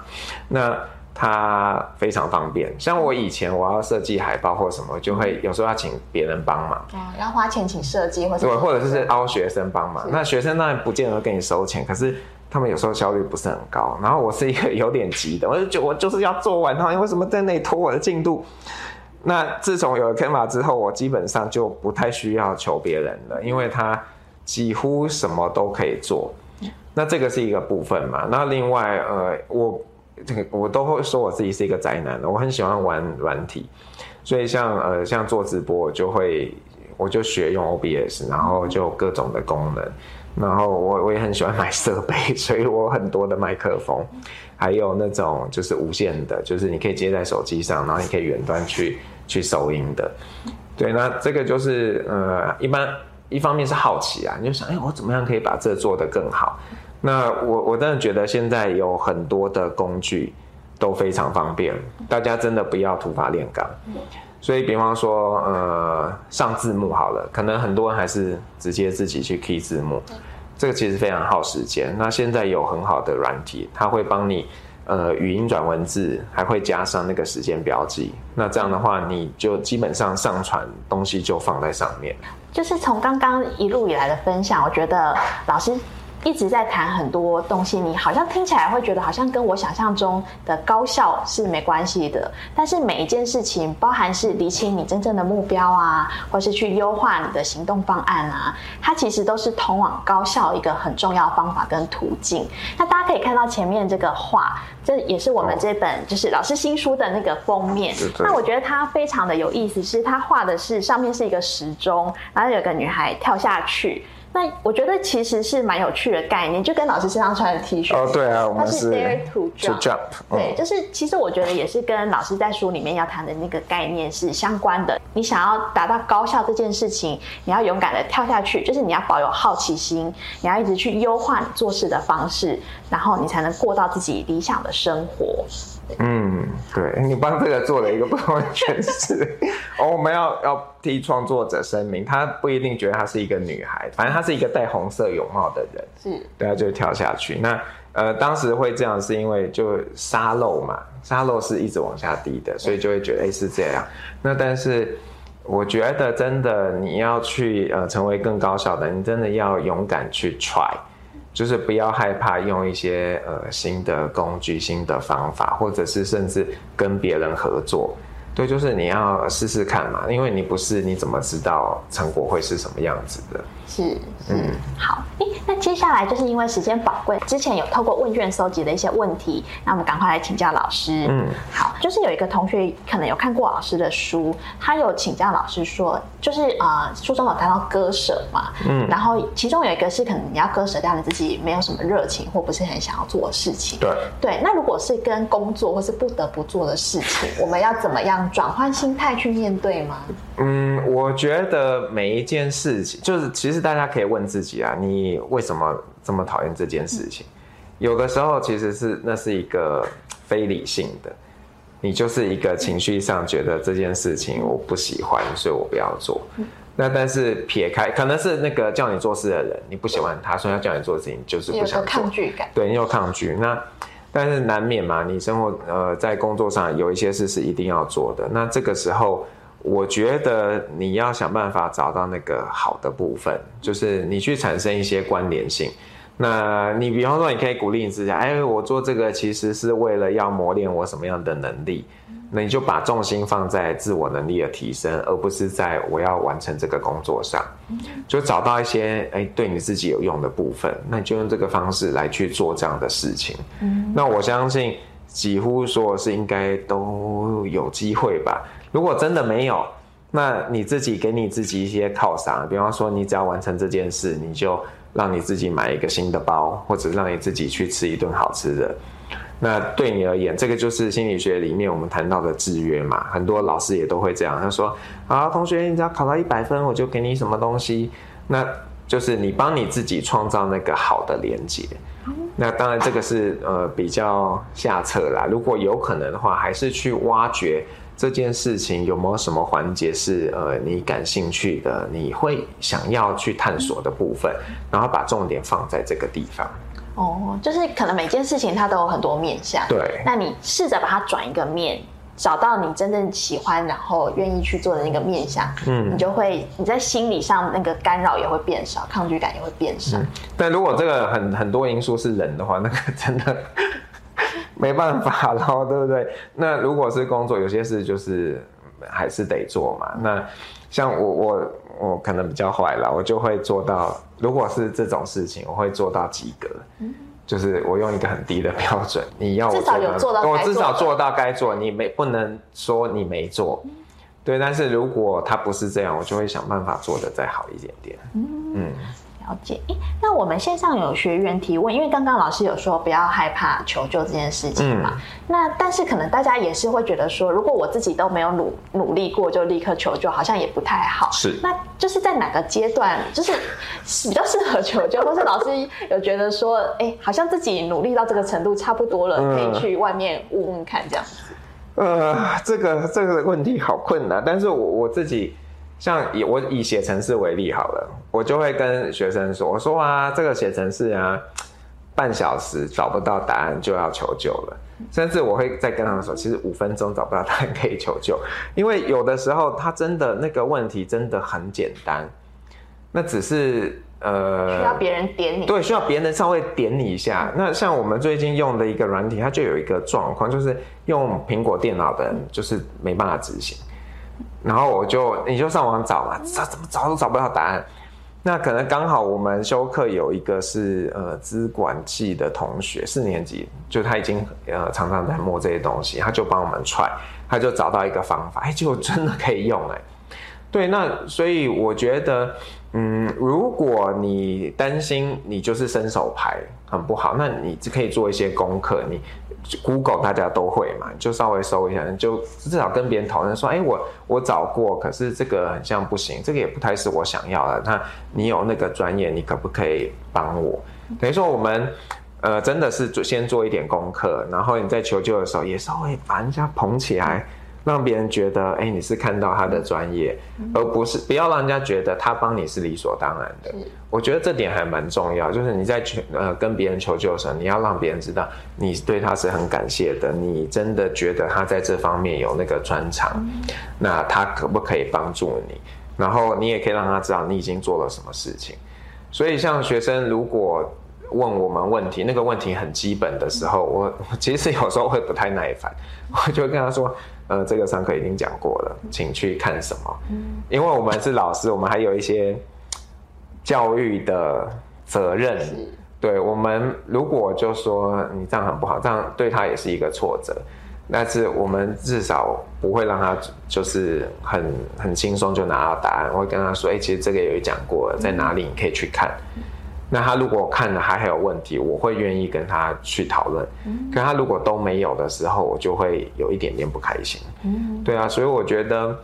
那它非常方便。像我以前我要设计海报或什么，就会有时候要请别人帮忙，哦，要花钱请设计或者对，或者是凹学生帮忙。那学生当然不见得跟你收钱，可是他们有时候效率不是很高。然后我是一个有点急的，我就觉我就是要做完，他为什么在那里拖我的进度？那自从有了 Canva 之后，我基本上就不太需要求别人了，因为他几乎什么都可以做。那这个是一个部分嘛？那另外，呃，我这个我都会说我自己是一个宅男的，我很喜欢玩软体，所以像呃像做直播，我就会我就学用 OBS，然后就各种的功能，然后我我也很喜欢买设备，*laughs* 所以我很多的麦克风。还有那种就是无线的，就是你可以接在手机上，然后你可以远端去去收音的。对，那这个就是呃，一般一方面是好奇啊，你就想，哎，我怎么样可以把这做得更好？那我我真的觉得现在有很多的工具都非常方便，大家真的不要土法炼钢。所以，比方说，呃，上字幕好了，可能很多人还是直接自己去 key 字幕。这个其实非常耗时间。那现在有很好的软体，它会帮你，呃，语音转文字，还会加上那个时间标记。那这样的话，你就基本上上传东西就放在上面。就是从刚刚一路以来的分享，我觉得老师一直在谈很多东西，你好像听起来会觉得好像跟我想象中的高效是没关系的。但是每一件事情，包含是理清你真正的目标啊，或是去优化你的行动方案啊，它其实都是通往高效一个很重要方法跟途径。那大家可以看到前面这个画，这也是我们这本就是老师新书的那个封面。那我觉得它非常的有意思，是它画的是上面是一个时钟，然后有个女孩跳下去。那我觉得其实是蛮有趣的概念，就跟老师身上穿的 T 恤哦，对啊，我们是 dare to jump，对，就是其实我觉得也是跟老师在书里面要谈的那个概念是相关的。你想要达到高效这件事情，你要勇敢的跳下去，就是你要保有好奇心，你要一直去优化你做事的方式，然后你才能过到自己理想的生活。嗯，对你帮这个做了一个不同的诠释。*laughs* 哦，我们要要替创作者声明，他不一定觉得她是一个女孩，反正她是一个戴红色泳帽的人。是，对啊，就跳下去。那呃，当时会这样是因为就沙漏嘛，沙漏是一直往下滴的，所以就会觉得哎是这样。那但是我觉得真的你要去呃成为更高效的，你真的要勇敢去 try。就是不要害怕用一些呃新的工具、新的方法，或者是甚至跟别人合作。对，就是你要试试看嘛，因为你不试，你怎么知道成果会是什么样子的？是，嗯，好，诶，那接下来就是因为时间宝贵，之前有透过问卷收集的一些问题，那我们赶快来请教老师。嗯，好，就是有一个同学可能有看过老师的书，他有请教老师说，就是啊，书中有谈到割舍嘛，嗯，然后其中有一个是可能你要割舍掉你自己没有什么热情或不是很想要做的事情。对，对，那如果是跟工作或是不得不做的事情，*laughs* 我们要怎么样？转换心态去面对吗？嗯，我觉得每一件事情，就是其实大家可以问自己啊，你为什么这么讨厌这件事情？有的时候其实是那是一个非理性的，你就是一个情绪上觉得这件事情我不喜欢，所以我不要做。那但是撇开，可能是那个叫你做事的人，你不喜欢他，所以要叫你做事情就是不想做，抗拒感。对你有抗拒那。但是难免嘛，你生活呃在工作上有一些事是一定要做的。那这个时候，我觉得你要想办法找到那个好的部分，就是你去产生一些关联性。那你比方说，你可以鼓励你自己，哎，我做这个其实是为了要磨练我什么样的能力。那你就把重心放在自我能力的提升，而不是在我要完成这个工作上。就找到一些哎对你自己有用的部分，那你就用这个方式来去做这样的事情。那我相信几乎说是应该都有机会吧。如果真的没有，那你自己给你自己一些犒赏，比方说你只要完成这件事，你就让你自己买一个新的包，或者让你自己去吃一顿好吃的。那对你而言，这个就是心理学里面我们谈到的制约嘛。很多老师也都会这样，他说：“啊，同学，你只要考到一百分，我就给你什么东西。”那就是你帮你自己创造那个好的连接。那当然，这个是呃比较下策啦。如果有可能的话，还是去挖掘这件事情有没有什么环节是呃你感兴趣的，你会想要去探索的部分，然后把重点放在这个地方。哦，就是可能每件事情它都有很多面向，对。那你试着把它转一个面，找到你真正喜欢，然后愿意去做的那个面向，嗯，你就会你在心理上那个干扰也会变少，抗拒感也会变少。但如果这个很很多因素是人的话，那个真的没办法了，对不对？那如果是工作，有些事就是还是得做嘛。那像我我我可能比较坏了，我就会做到。如果是这种事情，我会做到及格，就是我用一个很低的标准。你要我做到，我至少做到该做，你没不能说你没做，对。但是如果他不是这样，我就会想办法做的再好一点点。嗯。了解，那我们线上有学员提问，因为刚刚老师有说不要害怕求救这件事情嘛。那但是可能大家也是会觉得说，如果我自己都没有努努力过，就立刻求救，好像也不太好。是，那就是在哪个阶段，就是 *laughs* 比较适合求救，或是老师有觉得说，哎，好像自己努力到这个程度差不多了，可以去外面问问看这样子。呃，这个这个问题好困难，但是我我自己。像以我以写程式为例好了，我就会跟学生说：“我说啊，这个写程式啊，半小时找不到答案就要求救了。甚至我会再跟他们说，其实五分钟找不到答案可以求救，因为有的时候他真的那个问题真的很简单，那只是呃，需要别人点你，对，需要别人稍微点你一下。那像我们最近用的一个软体，它就有一个状况，就是用苹果电脑的人就是没办法执行。然后我就你就上网找嘛，找怎么找都找不到答案。那可能刚好我们修课有一个是呃资管系的同学，四年级，就他已经呃常常在摸这些东西，他就帮我们踹，他就找到一个方法，*laughs* 哎，结果真的可以用哎。对，那所以我觉得，嗯，如果你担心你就是伸手牌很不好，那你就可以做一些功课，你。Google 大家都会嘛，就稍微搜一下，就至少跟别人讨论说，哎，我我找过，可是这个很像不行，这个也不太是我想要的。那你有那个专业，你可不可以帮我？等于说我们，呃，真的是做先做一点功课，然后你在求救的时候也稍微把人家捧起来。让别人觉得，哎，你是看到他的专业，而不是不要让人家觉得他帮你是理所当然的。我觉得这点还蛮重要，就是你在求呃跟别人求救的时候，你要让别人知道你对他是很感谢的，你真的觉得他在这方面有那个专长，那他可不可以帮助你？然后你也可以让他知道你已经做了什么事情。所以像学生如果问我们问题，那个问题很基本的时候，我其实有时候会不太耐烦，我就跟他说。呃，这个上课已经讲过了，请去看什么？嗯，因为我们是老师，我们还有一些教育的责任。对，我们如果就说你这样很不好，这样对他也是一个挫折。但是我们至少不会让他就是很很轻松就拿到答案。我会跟他说，哎，其实这个也有讲过，在哪里你可以去看。那他如果看了还还有问题，我会愿意跟他去讨论。嗯可他如果都没有的时候，我就会有一点点不开心。嗯，对啊，所以我觉得，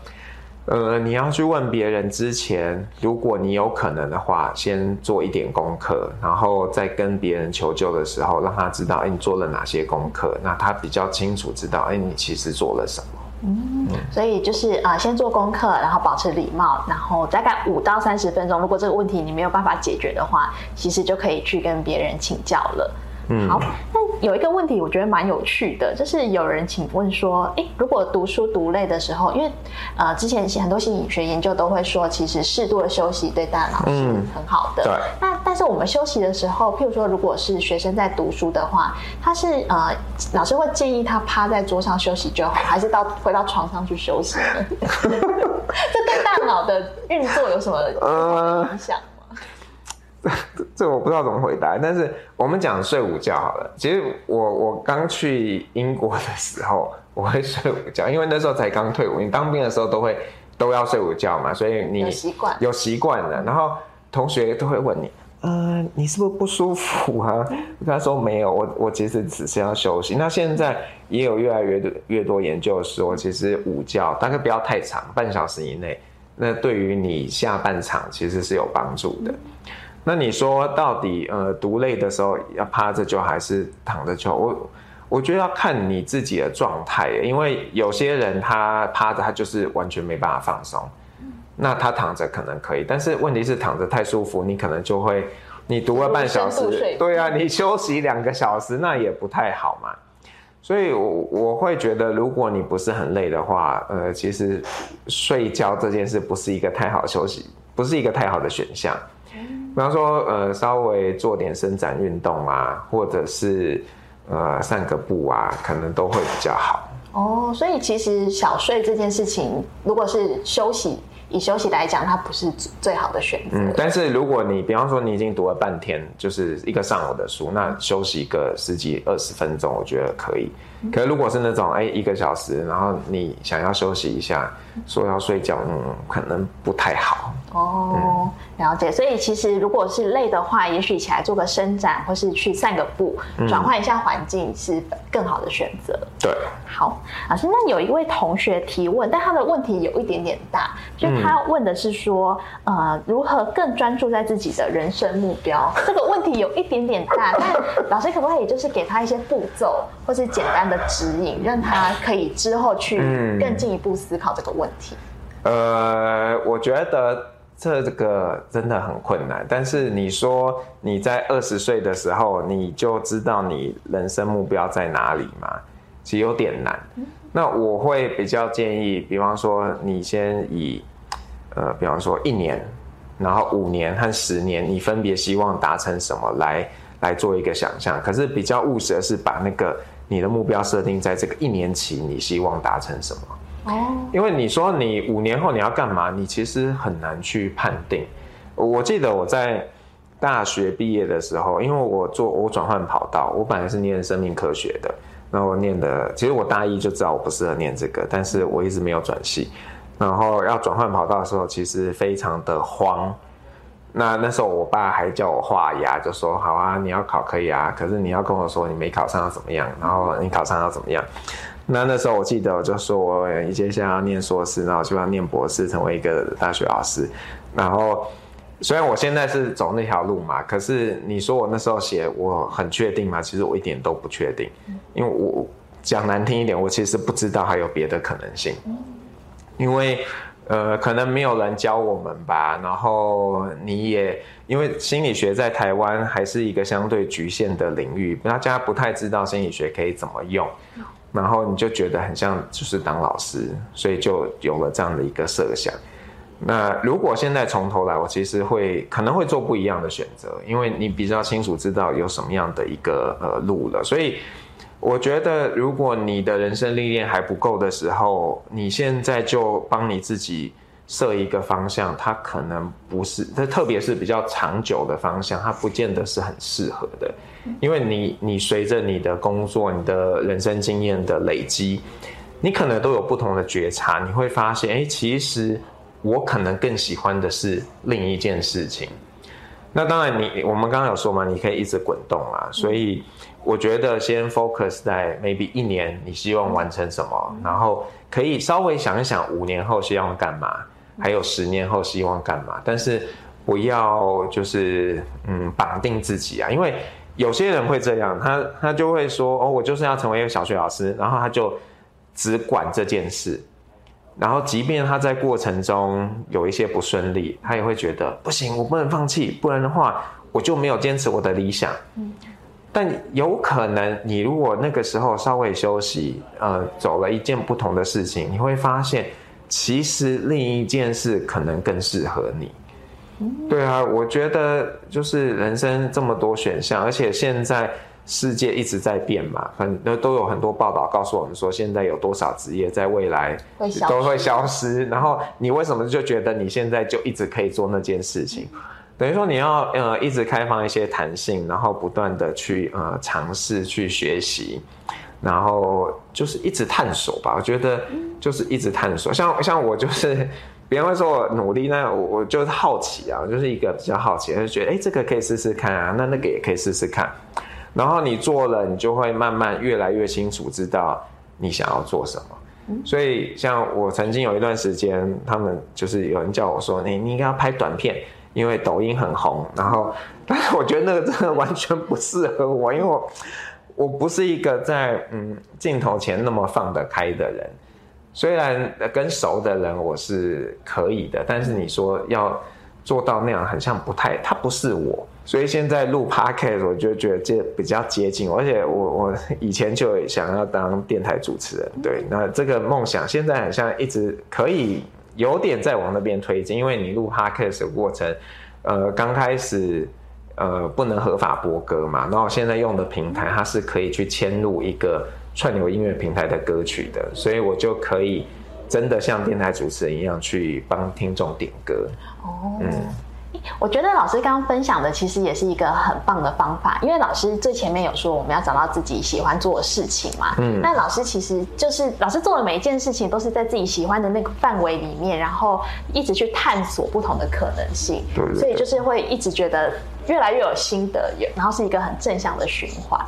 呃，你要去问别人之前，如果你有可能的话，先做一点功课，然后再跟别人求救的时候，让他知道，哎，你做了哪些功课，那他比较清楚知道，哎，你其实做了什么。嗯，所以就是啊，先做功课，然后保持礼貌，然后大概五到三十分钟，如果这个问题你没有办法解决的话，其实就可以去跟别人请教了。嗯，好。那有一个问题，我觉得蛮有趣的，就是有人请问说，哎，如果读书读累的时候，因为呃，之前很多心理学研究都会说，其实适度的休息对大脑是很好的。对。那但是我们休息的时候，譬如说，如果是学生在读书的话，他是呃，老师会建议他趴在桌上休息就好，还是到回到床上去休息呢？*laughs* 这对大脑的运作有什么影响？*laughs* 这我不知道怎么回答，但是我们讲睡午觉好了。其实我我刚去英国的时候，我会睡午觉，因为那时候才刚退伍。你当兵的时候都会都要睡午觉嘛，所以你有习惯有习惯了。然后同学都会问你，呃，你是不是不舒服啊？我 *laughs* 跟他说没有，我我其实只是要休息。那现在也有越来越多越多研究说，其实午觉大概不要太长，半小时以内，那对于你下半场其实是有帮助的。那你说到底，呃，读累的时候要趴着就还是躺着就？我我觉得要看你自己的状态，因为有些人他趴着他就是完全没办法放松，那他躺着可能可以，但是问题是躺着太舒服，你可能就会你读了半小时，对啊，你休息两个小时那也不太好嘛。所以，我我会觉得，如果你不是很累的话，呃，其实睡觉这件事不是一个太好休息，不是一个太好的选项。比方说，呃，稍微做点伸展运动啊，或者是呃散个步啊，可能都会比较好。哦，所以其实小睡这件事情，如果是休息。以休息来讲，它不是最好的选择。嗯，但是如果你比方说你已经读了半天，就是一个上午的书，那休息个十几二十分钟，我觉得可以。可是如果是那种哎一个小时，然后你想要休息一下，说要睡觉，嗯，可能不太好。哦，了解。所以其实如果是累的话，也许起来做个伸展，或是去散个步，转换一下环境是更好的选择。对。好，老师，那有一位同学提问，但他的问题有一点点大，就他问的是说，呃，如何更专注在自己的人生目标？*laughs* 这个问题有一点点大，但老师可不可以就是给他一些步骤，或是简单的指引，让他可以之后去更进一步思考这个问题？呃，我觉得这个真的很困难，但是你说你在二十岁的时候，你就知道你人生目标在哪里吗？其实有点难，那我会比较建议，比方说你先以，呃，比方说一年，然后五年和十年，你分别希望达成什么来来做一个想象。可是比较务实的是把那个你的目标设定在这个一年期，你希望达成什么？哦，因为你说你五年后你要干嘛，你其实很难去判定。我记得我在大学毕业的时候，因为我做我转换跑道，我本来是念生命科学的，然后念的其实我大一就知道我不适合念这个，但是我一直没有转系。然后要转换跑道的时候，其实非常的慌。那那时候我爸还叫我画牙，就说好啊，你要考可以啊，可是你要跟我说你没考上要怎么样，然后你考上要怎么样。那那时候我记得我就说我接下来要念硕士，然后希望念博士，成为一个大学老师。然后虽然我现在是走那条路嘛，可是你说我那时候写我很确定吗？其实我一点都不确定，因为我讲难听一点，我其实不知道还有别的可能性。因为，呃，可能没有人教我们吧。然后你也因为心理学在台湾还是一个相对局限的领域，大家不太知道心理学可以怎么用。然后你就觉得很像就是当老师，所以就有了这样的一个设想。那如果现在从头来，我其实会可能会做不一样的选择，因为你比较清楚知道有什么样的一个呃路了，所以。我觉得，如果你的人生历练还不够的时候，你现在就帮你自己设一个方向，它可能不是，它特别是比较长久的方向，它不见得是很适合的。因为你，你随着你的工作、你的人生经验的累积，你可能都有不同的觉察，你会发现，哎，其实我可能更喜欢的是另一件事情。那当然，你我们刚刚有说嘛，你可以一直滚动啊，所以。我觉得先 focus 在 maybe 一年，你希望完成什么，然后可以稍微想一想五年后希望干嘛，还有十年后希望干嘛，但是不要就是嗯绑定自己啊，因为有些人会这样，他他就会说哦，我就是要成为一个小学老师，然后他就只管这件事，然后即便他在过程中有一些不顺利，他也会觉得不行，我不能放弃，不然的话我就没有坚持我的理想。但有可能，你如果那个时候稍微休息，呃，走了一件不同的事情，你会发现，其实另一件事可能更适合你。对啊，我觉得就是人生这么多选项，而且现在世界一直在变嘛，很都都有很多报道告诉我们说，现在有多少职业在未来都会消失。然后你为什么就觉得你现在就一直可以做那件事情？等于说你要呃一直开放一些弹性，然后不断的去呃尝试去学习，然后就是一直探索吧。我觉得就是一直探索，像像我就是 *laughs* 别人会说我努力，那我我就是好奇啊，就是一个比较好奇，就觉得哎这个可以试试看啊，那那个也可以试试看。然后你做了，你就会慢慢越来越清楚知道你想要做什么。所以像我曾经有一段时间，他们就是有人叫我说，你你应该要拍短片。因为抖音很红，然后，*laughs* 但是我觉得那个真的完全不适合我，因为我我不是一个在嗯镜头前那么放得开的人。虽然跟熟的人我是可以的，但是你说要做到那样，很像不太，他不是我。所以现在录 podcast 我就觉得这比较接近，而且我我 *laughs* 以前就想要当电台主持人，对，那这个梦想现在好像一直可以。有点在往那边推进，因为你录 podcast 的过程，呃，刚开始呃不能合法播歌嘛，那我现在用的平台它是可以去迁入一个串流音乐平台的歌曲的，所以我就可以真的像电台主持人一样去帮听众点歌。哦，嗯。我觉得老师刚刚分享的其实也是一个很棒的方法，因为老师最前面有说我们要找到自己喜欢做的事情嘛。嗯。那老师其实就是老师做的每一件事情都是在自己喜欢的那个范围里面，然后一直去探索不同的可能性。对。所以就是会一直觉得越来越有心得，有然后是一个很正向的循环。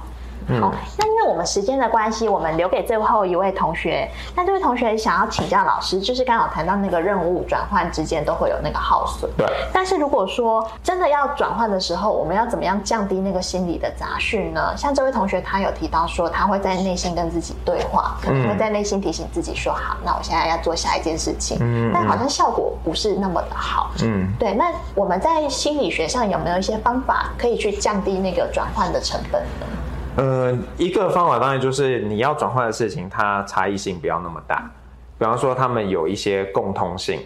好，那因为我们时间的关系，我们留给最后一位同学。那这位同学想要请教老师，就是刚好谈到那个任务转换之间都会有那个耗损。对。但是如果说真的要转换的时候，我们要怎么样降低那个心理的杂讯呢？像这位同学他有提到说，他会在内心跟自己对话，可能会在内心提醒自己说：“好，那我现在要做下一件事情。”嗯。但好像效果不是那么的好。嗯。对。那我们在心理学上有没有一些方法可以去降低那个转换的成本呢？呃，一个方法当然就是你要转换的事情，它差异性不要那么大。比方说，他们有一些共通性，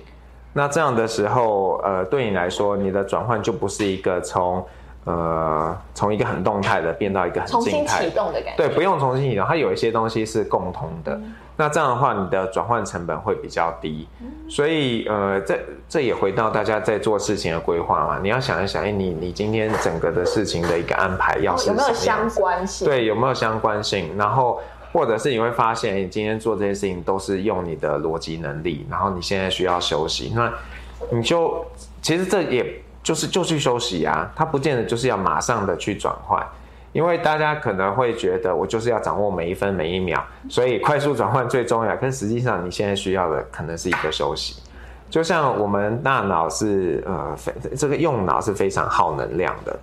那这样的时候，呃，对你来说，你的转换就不是一个从呃从一个很动态的变到一个很静态启动的感觉。对，不用重新启动，它有一些东西是共通的。那这样的话，你的转换成本会比较低。所以，呃，这这也回到大家在做事情的规划嘛。你要想一想，哎，你你今天整个的事情的一个安排要是有没有相关性？对，有没有相关性？然后。或者是你会发现，你今天做这些事情都是用你的逻辑能力，然后你现在需要休息，那你就其实这也就是就去休息啊，它不见得就是要马上的去转换，因为大家可能会觉得我就是要掌握每一分每一秒，所以快速转换最重要。可实际上你现在需要的可能是一个休息，就像我们大脑是呃非这个用脑是非常耗能量的，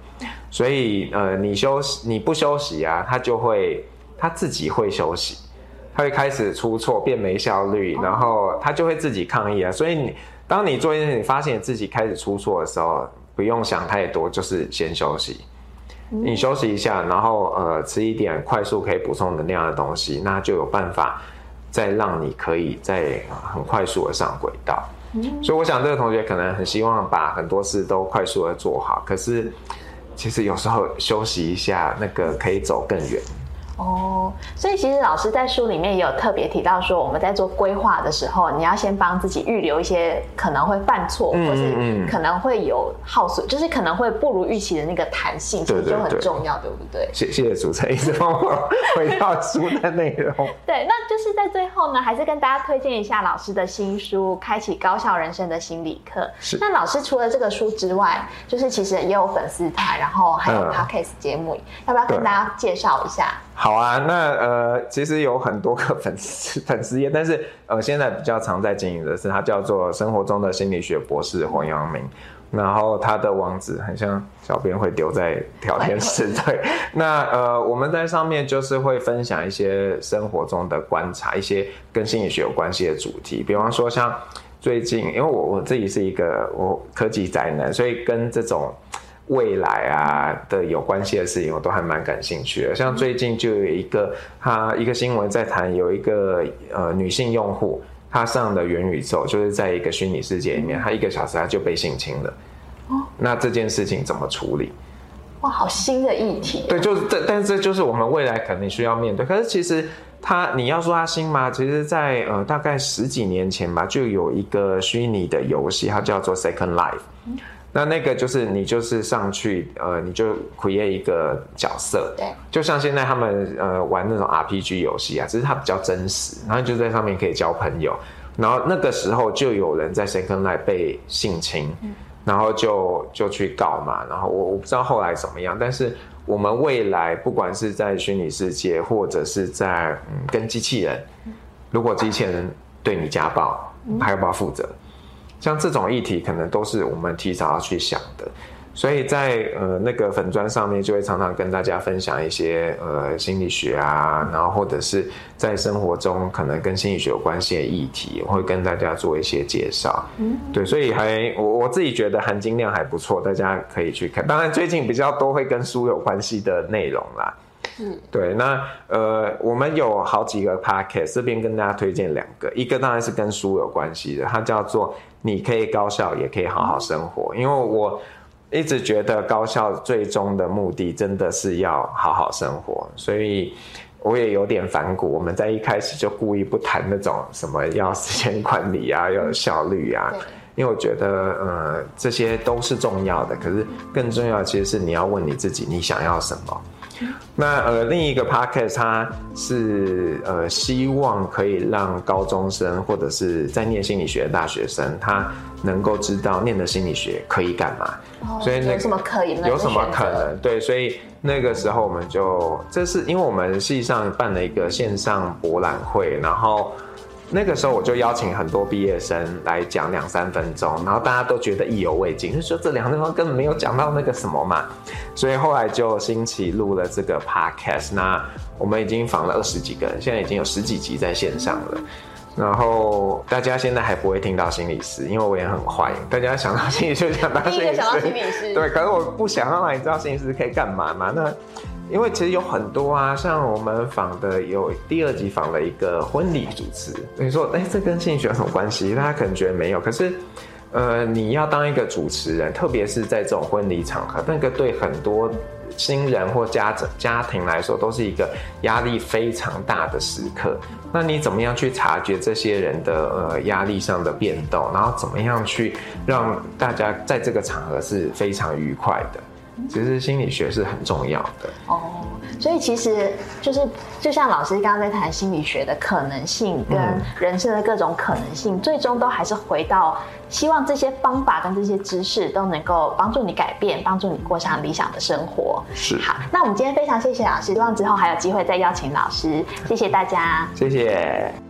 所以呃你休息你不休息啊，它就会。它自己会休息，它会开始出错，变没效率，然后他就会自己抗议啊。所以你当你做一件事，你发现自己开始出错的时候，不用想太多，就是先休息。你休息一下，然后呃吃一点快速可以补充能量的东西，那就有办法再让你可以再很快速的上轨道。所以我想这个同学可能很希望把很多事都快速的做好，可是其实有时候休息一下，那个可以走更远。哦，所以其实老师在书里面也有特别提到说，我们在做规划的时候，你要先帮自己预留一些可能会犯错，或是可能会有耗损，就是可能会不如预期的那个弹性，其实就很重要，对不对？谢谢主持人一直帮我回到书的内容。*laughs* 对，那就是在最后呢，还是跟大家推荐一下老师的新书《开启高效人生的心理课》。是。那老师除了这个书之外，就是其实也有粉丝团，然后还有 podcast 节目，要不要跟大家介绍一下？好啊，那呃，其实有很多个粉丝粉丝页，但是呃，现在比较常在经营的是它叫做生活中的心理学博士黄阳明，然后他的网址很像小编会丢在聊天室，对，*laughs* 那呃，我们在上面就是会分享一些生活中的观察，一些跟心理学有关系的主题，比方说像最近，因为我我自己是一个我科技宅男，所以跟这种。未来啊的有关系的事情，我都还蛮感兴趣的。像最近就有一个，他一个新闻在谈，有一个呃女性用户，她上的元宇宙，就是在一个虚拟世界里面，她一个小时她就被性侵了。哦，那这件事情怎么处理？哇，好新的议题。对，就是这，但这就是我们未来肯定需要面对。可是其实它，你要说它新吗？其实，在呃大概十几年前吧，就有一个虚拟的游戏，它叫做 Second Life。那那个就是你就是上去，呃，你就 create 一个角色，对，就像现在他们呃玩那种 RPG 游戏啊，只是它比较真实，然后就在上面可以交朋友，然后那个时候就有人在 Second Life 被性侵，然后就就去告嘛，然后我我不知道后来怎么样，但是我们未来不管是在虚拟世界或者是在嗯跟机器人，如果机器人对你家暴，还要不要负责？像这种议题，可能都是我们提早要去想的，所以在呃那个粉砖上面，就会常常跟大家分享一些呃心理学啊，然后或者是在生活中可能跟心理学有关系的议题，我会跟大家做一些介绍。嗯，对，所以还我我自己觉得含金量还不错，大家可以去看。当然最近比较多会跟书有关系的内容啦。嗯，对，那呃我们有好几个 podcast，这边跟大家推荐两个，一个当然是跟书有关系的，它叫做。你可以高效，也可以好好生活。因为我一直觉得高效最终的目的真的是要好好生活，所以我也有点反骨。我们在一开始就故意不谈那种什么要时间管理啊，要有效率啊，因为我觉得呃这些都是重要的，可是更重要的其实是你要问你自己，你想要什么。那呃，另一个 podcast 它是呃，希望可以让高中生或者是在念心理学的大学生，他能够知道念的心理学可以干嘛。哦，所以有什么可以？有什么可能？对，所以那个时候我们就，这是因为我们系上办了一个线上博览会，然后。那个时候我就邀请很多毕业生来讲两三分钟，然后大家都觉得意犹未尽，就说这两分钟根本没有讲到那个什么嘛，所以后来就兴起录了这个 podcast。那我们已经访了二十几个人，现在已经有十几集在线上了。然后大家现在还不会听到心理师，因为我也很坏，大家想到心理师就想到心理师，对，可是我不想让你知道心理师可以干嘛嘛？那。因为其实有很多啊，像我们访的有第二集访了一个婚礼主持，你说哎，这跟心理学有什么关系？大家可能觉得没有，可是呃，你要当一个主持人，特别是在这种婚礼场合，那个对很多新人或家长家庭来说，都是一个压力非常大的时刻。那你怎么样去察觉这些人的呃压力上的变动，然后怎么样去让大家在这个场合是非常愉快的？其实心理学是很重要的。哦，所以其实就是就像老师刚刚在谈心理学的可能性跟人生的各种可能性，最终都还是回到希望这些方法跟这些知识都能够帮助你改变，帮助你过上理想的生活。是。好，那我们今天非常谢谢老师，希望之后还有机会再邀请老师。谢谢大家。谢谢。